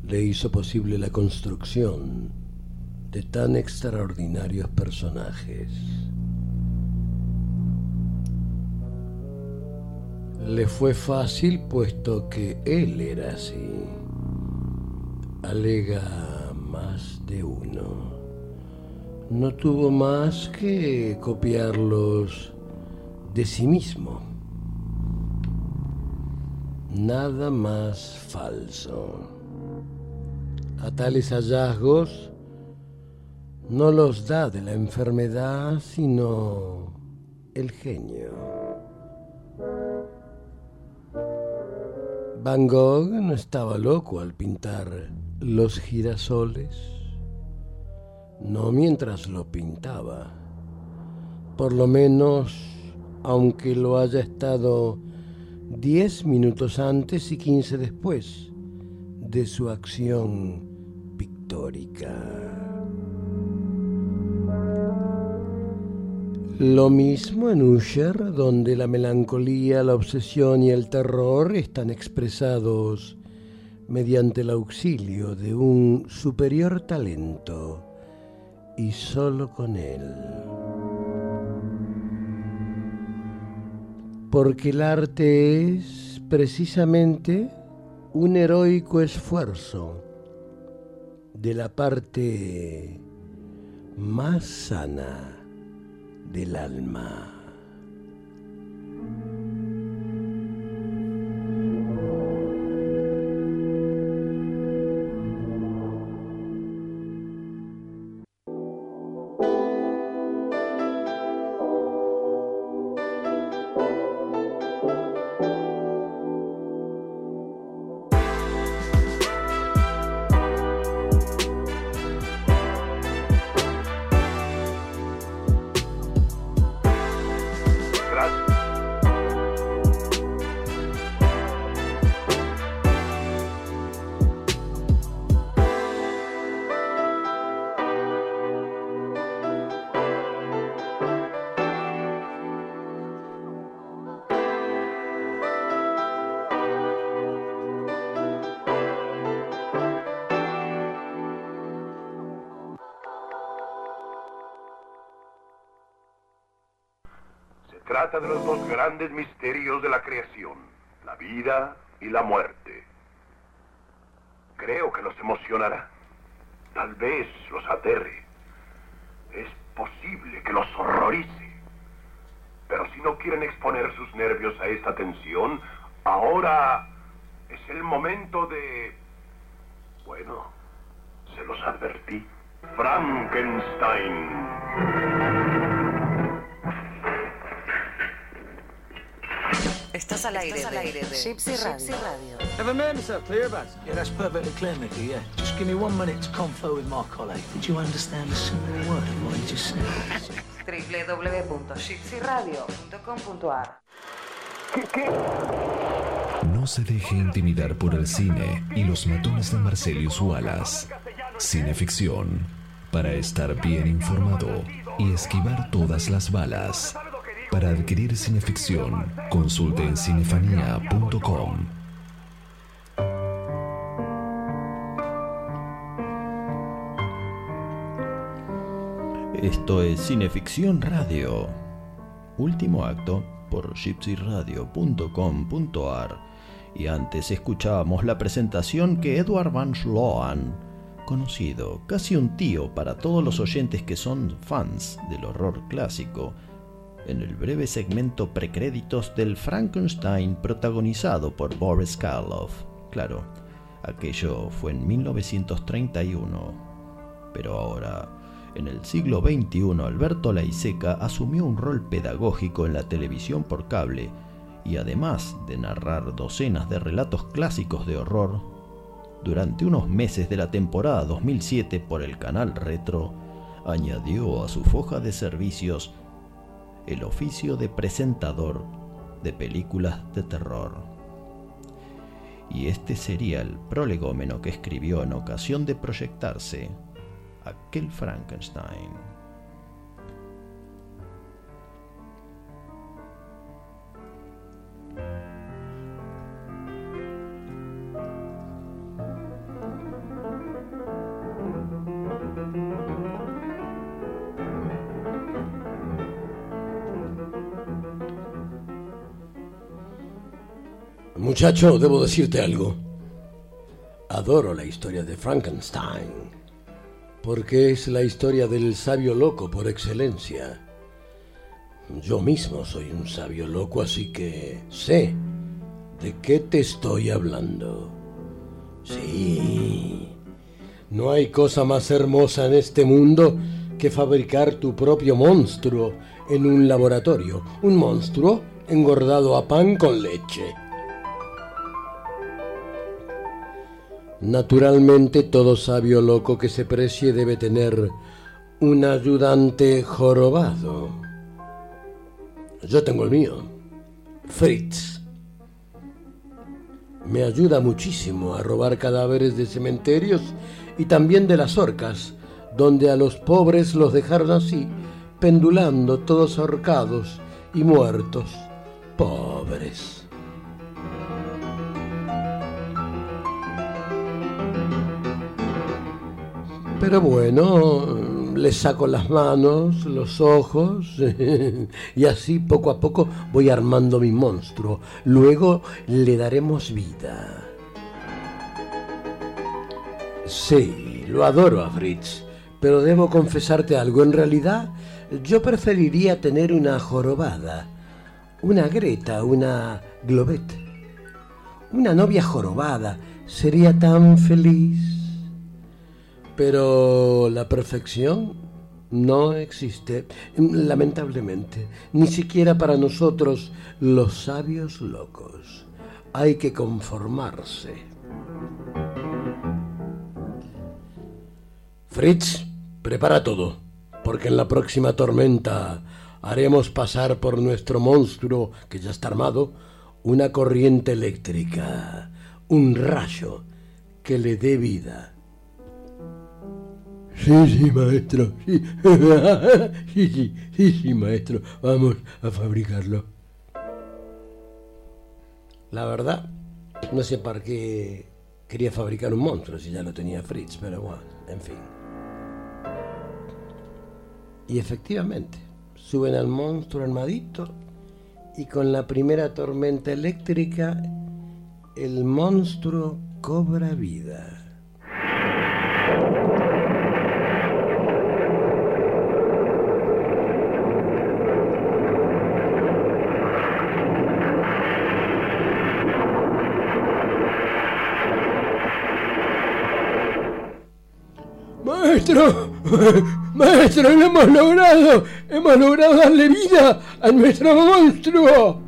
le hizo posible la construcción de tan extraordinarios personajes. Le fue fácil puesto que él era así. Alega más de uno. No tuvo más que copiarlos de sí mismo. Nada más falso. A tales hallazgos no los da de la enfermedad, sino el genio. Van Gogh no estaba loco al pintar los girasoles, no mientras lo pintaba, por lo menos aunque lo haya estado diez minutos antes y quince después de su acción pictórica. Lo mismo en Usher, donde la melancolía, la obsesión y el terror están expresados mediante el auxilio de un superior talento y solo con él. Porque el arte es precisamente un heroico esfuerzo de la parte más sana del alma. De los dos grandes misterios de la creación, la vida y la muerte. Creo que los emocionará. Tal vez los aterre. Es posible que los horrorice. Pero si no quieren exponer sus nervios a esta tensión, ahora es el momento de... Bueno, se los advertí. Frankenstein. Estás al aire, Estás al aire de Gypsy Radio. Radio. Have I made myself clear about it? Yeah, that's perfectly clear, Mickey, yeah. Just give me one minute to confer with my colleague. Did you understand a single word of what he just said? www.gypsyradio.com.ar No se deje intimidar por el cine y los matones de Marcelius Wallace. Cineficción. Para estar bien informado y esquivar todas las balas. Para adquirir cineficción, consulte en cinefanía.com. Esto es Cineficción Radio. Último acto por gypsyradio.com.ar y antes escuchábamos la presentación que Edward Van Sloan, conocido, casi un tío para todos los oyentes que son fans del horror clásico, en el breve segmento precréditos del Frankenstein protagonizado por Boris Karloff. Claro, aquello fue en 1931, pero ahora En el siglo XXI, Alberto Laiseca asumió un rol pedagógico en la televisión por cable y además de narrar docenas de relatos clásicos de horror, durante unos meses de la temporada 2007 por el canal Retro, añadió a su foja de servicios el oficio de presentador de películas de terror. Y este sería el prolegómeno que escribió en ocasión de proyectarse aquel Frankenstein. Muchacho, debo decirte algo. Adoro la historia de Frankenstein, porque es la historia del sabio loco por excelencia. Yo mismo soy un sabio loco, así que sé de qué te estoy hablando. Sí, no hay cosa más hermosa en este mundo que fabricar tu propio monstruo en un laboratorio. Un monstruo engordado a pan con leche. Naturalmente todo sabio loco que se precie debe tener un ayudante jorobado. Yo tengo el mío, Fritz. Me ayuda muchísimo a robar cadáveres de cementerios y también de las orcas, donde a los pobres los dejaron así, pendulando todos ahorcados y muertos. Pobres. Pero bueno, le saco las manos, los ojos, y así poco a poco voy armando mi monstruo. Luego le daremos vida. Sí, lo adoro a Fritz, pero debo confesarte algo. En realidad, yo preferiría tener una jorobada, una Greta, una Globet. Una novia jorobada sería tan feliz. Pero la perfección no existe, lamentablemente, ni siquiera para nosotros los sabios locos. Hay que conformarse. Fritz, prepara todo, porque en la próxima tormenta haremos pasar por nuestro monstruo, que ya está armado, una corriente eléctrica, un rayo que le dé vida. Sí, sí, maestro. Sí. sí, sí, sí, sí, maestro. Vamos a fabricarlo. La verdad, no sé para qué quería fabricar un monstruo si ya lo tenía Fritz, pero bueno, en fin. Y efectivamente, suben al monstruo armadito y con la primera tormenta eléctrica, el monstruo cobra vida. Maestro, maestro, lo hemos logrado. Hemos logrado darle vida a nuestro monstruo.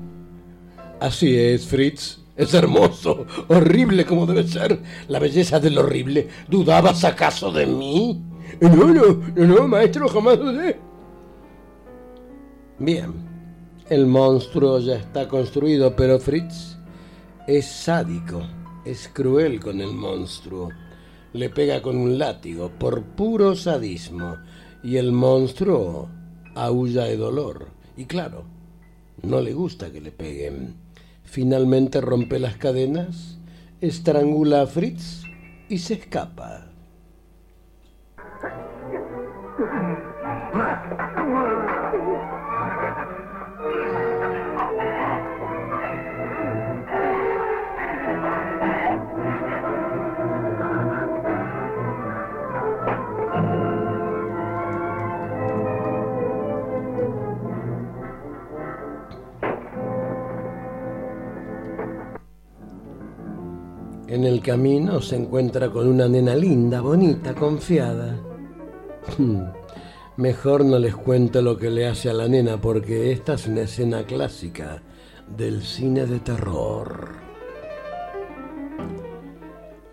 Así es, Fritz. Es hermoso, horrible como debe ser. La belleza del horrible. ¿Dudabas acaso de mí? No, no, no, no, maestro, jamás dudé. Bien, el monstruo ya está construido, pero Fritz es sádico, es cruel con el monstruo le pega con un látigo por puro sadismo y el monstruo aúlla de dolor. Y claro, no le gusta que le peguen. Finalmente rompe las cadenas, estrangula a Fritz y se escapa. En el camino se encuentra con una nena linda, bonita, confiada. Hmm. Mejor no les cuento lo que le hace a la nena porque esta es una escena clásica del cine de terror.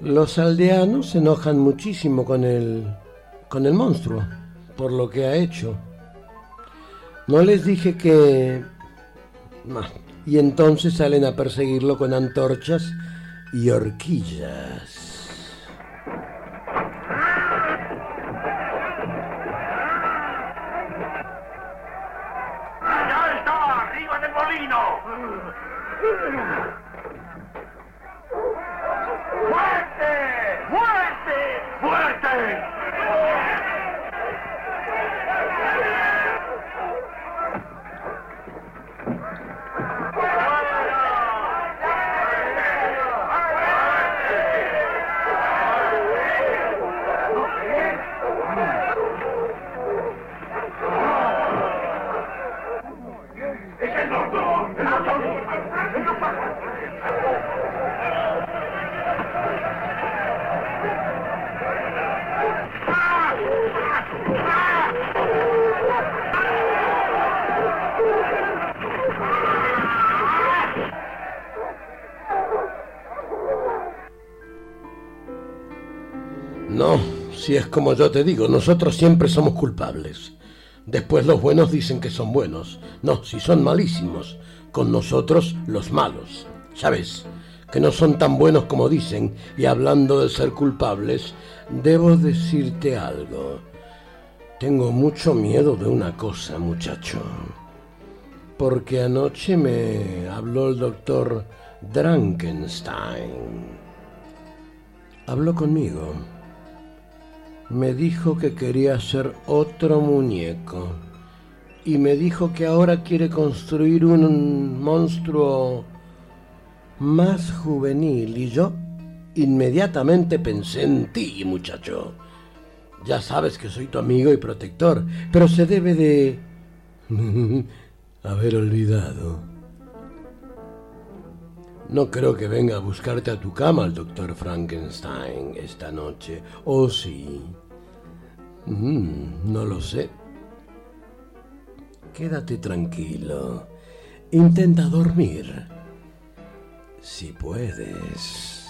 Los aldeanos se enojan muchísimo con el con el monstruo por lo que ha hecho. No les dije que Y entonces salen a perseguirlo con antorchas y horquillas. Si es como yo te digo, nosotros siempre somos culpables. Después los buenos dicen que son buenos. No, si son malísimos. Con nosotros los malos. ¿Sabes? Que no son tan buenos como dicen. Y hablando de ser culpables, debo decirte algo. Tengo mucho miedo de una cosa, muchacho. Porque anoche me habló el doctor Drankenstein. Habló conmigo. Me dijo que quería hacer otro muñeco. Y me dijo que ahora quiere construir un monstruo más juvenil. Y yo inmediatamente pensé en ti, muchacho. Ya sabes que soy tu amigo y protector, pero se debe de haber olvidado. No creo que venga a buscarte a tu cama el doctor Frankenstein esta noche. ¿O sí? Mm, no lo sé. Quédate tranquilo. Intenta dormir. Si puedes.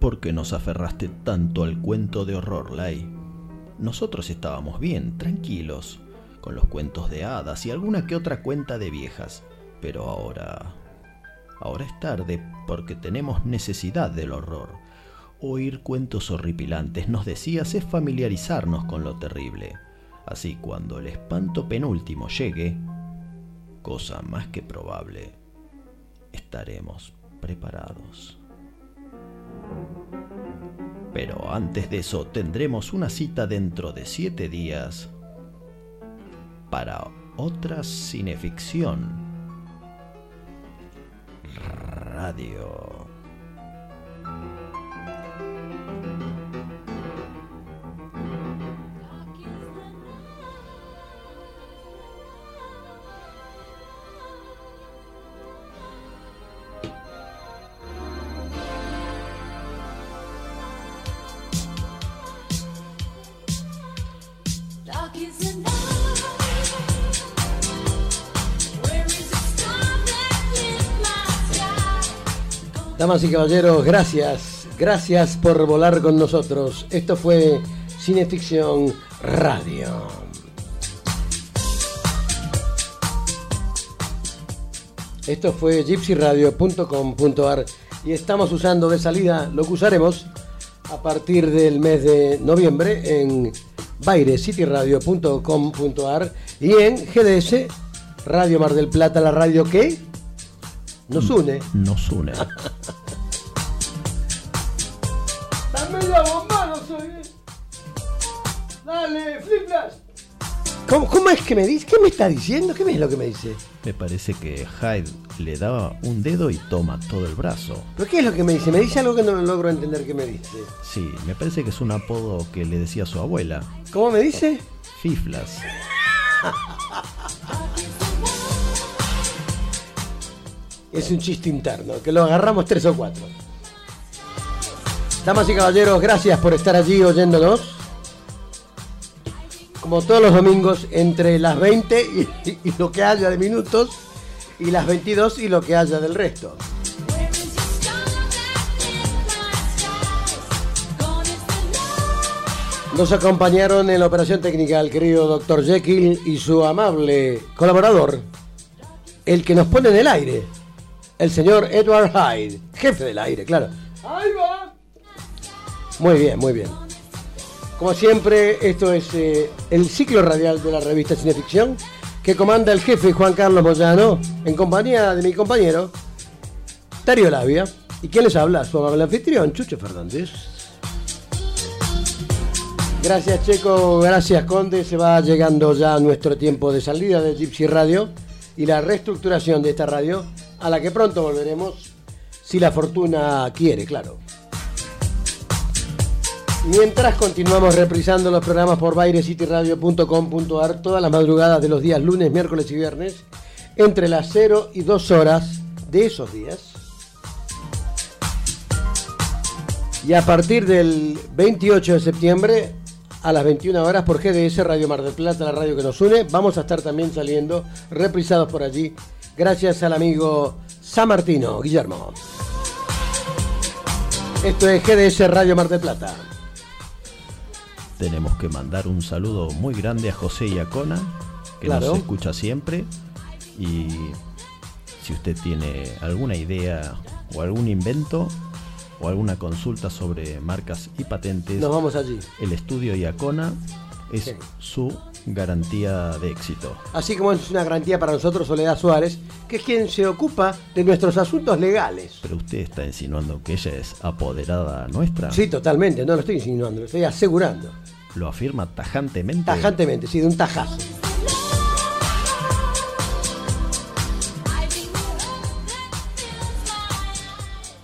¿Por qué nos aferraste tanto al cuento de horror, Lai? Nosotros estábamos bien, tranquilos, con los cuentos de hadas y alguna que otra cuenta de viejas. Pero ahora... Ahora es tarde porque tenemos necesidad del horror. Oír cuentos horripilantes, nos decías, es familiarizarnos con lo terrible. Así cuando el espanto penúltimo llegue, cosa más que probable, estaremos preparados. Pero antes de eso tendremos una cita dentro de siete días para otra cineficción. Radio. Damas y caballeros, gracias. Gracias por volar con nosotros. Esto fue Cineficción Radio. Esto fue gypsyradio.com.ar y estamos usando de salida lo que usaremos a partir del mes de noviembre en bairecityradio.com.ar y en GDS Radio Mar del Plata, la radio que nos une. Nos une. Dame la bomba, no soy. Dale, fliplas. ¿Cómo, cómo es que me dice? ¿Qué me está diciendo? ¿Qué es lo que me dice? Me parece que Hyde le daba un dedo y toma todo el brazo. ¿Pero qué es lo que me dice? Me dice algo que no logro entender que me dice. Sí, me parece que es un apodo que le decía a su abuela. ¿Cómo me dice? Fiflas. Es un chiste interno, que lo agarramos tres o cuatro. Damas y caballeros, gracias por estar allí oyéndonos. Como todos los domingos, entre las 20 y, lo que haya de minutos, y las 22 y lo que haya del resto. Nos acompañaron en la operación técnica el querido Dr. Jekyll y su amable colaborador, el que nos pone en el aire, el señor Edward Hyde, jefe del aire, claro. Ahí va. Muy bien, muy bien. Como siempre, esto es eh, el ciclo radial de la revista Cineficción, que comanda el jefe Juan Carlos Moyano, en compañía de mi compañero, Darío Labia. ¿Y quién les habla? Su amable anfitrión, Chucho Fernández. Gracias Checo, gracias Conde. Se va llegando ya nuestro tiempo de salida de Gypsy Radio y la reestructuración de esta radio, a la que pronto volveremos, si la fortuna quiere, claro. Mientras continuamos reprisando los programas por bairescityradio.com.ar todas las madrugadas de los días lunes, miércoles y viernes, entre las 0 y 2 horas de esos días. Y a partir del 28 de septiembre, a las 21 horas por GDS Radio Mar del Plata, la radio que nos une, vamos a estar también saliendo reprisados por allí, gracias al amigo San Martino, Guillermo. Esto es GDS Radio Mar del Plata. Tenemos que mandar un saludo muy grande a José y a Cona, que Claro. nos escucha siempre. Y si usted tiene alguna idea o algún invento o alguna consulta sobre marcas y patentes, Nos vamos allí. el estudio Iacona es Sí. su garantía de éxito. Así como es una garantía para nosotros Soledad Suárez, que es quien se ocupa de nuestros asuntos legales. Pero usted está insinuando que ella es apoderada nuestra. Sí, totalmente, no lo estoy insinuando, lo estoy asegurando. Lo afirma tajantemente. Tajantemente, sí, de un tajazo.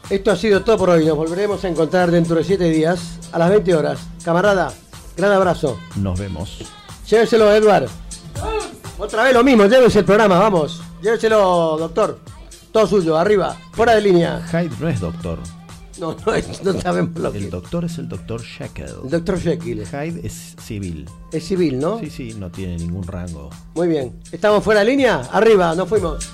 Esto ha sido todo por hoy. Nos volveremos a encontrar dentro de 7 días a las 20 horas. Camarada, gran abrazo. Nos vemos. Lléveselo, Edward. Otra vez lo mismo, llévese el programa, vamos. Lléveselo, doctor. Todo suyo, arriba, fuera de línea. Hyde no es doctor. No, no, es- no sabemos lo que El doctor es el doctor Jekyll. El doctor Jekyll. Hyde es civil. Es civil, ¿no? Sí, sí, no tiene ningún rango. Muy bien. ¿Estamos fuera de línea? Arriba, nos fuimos.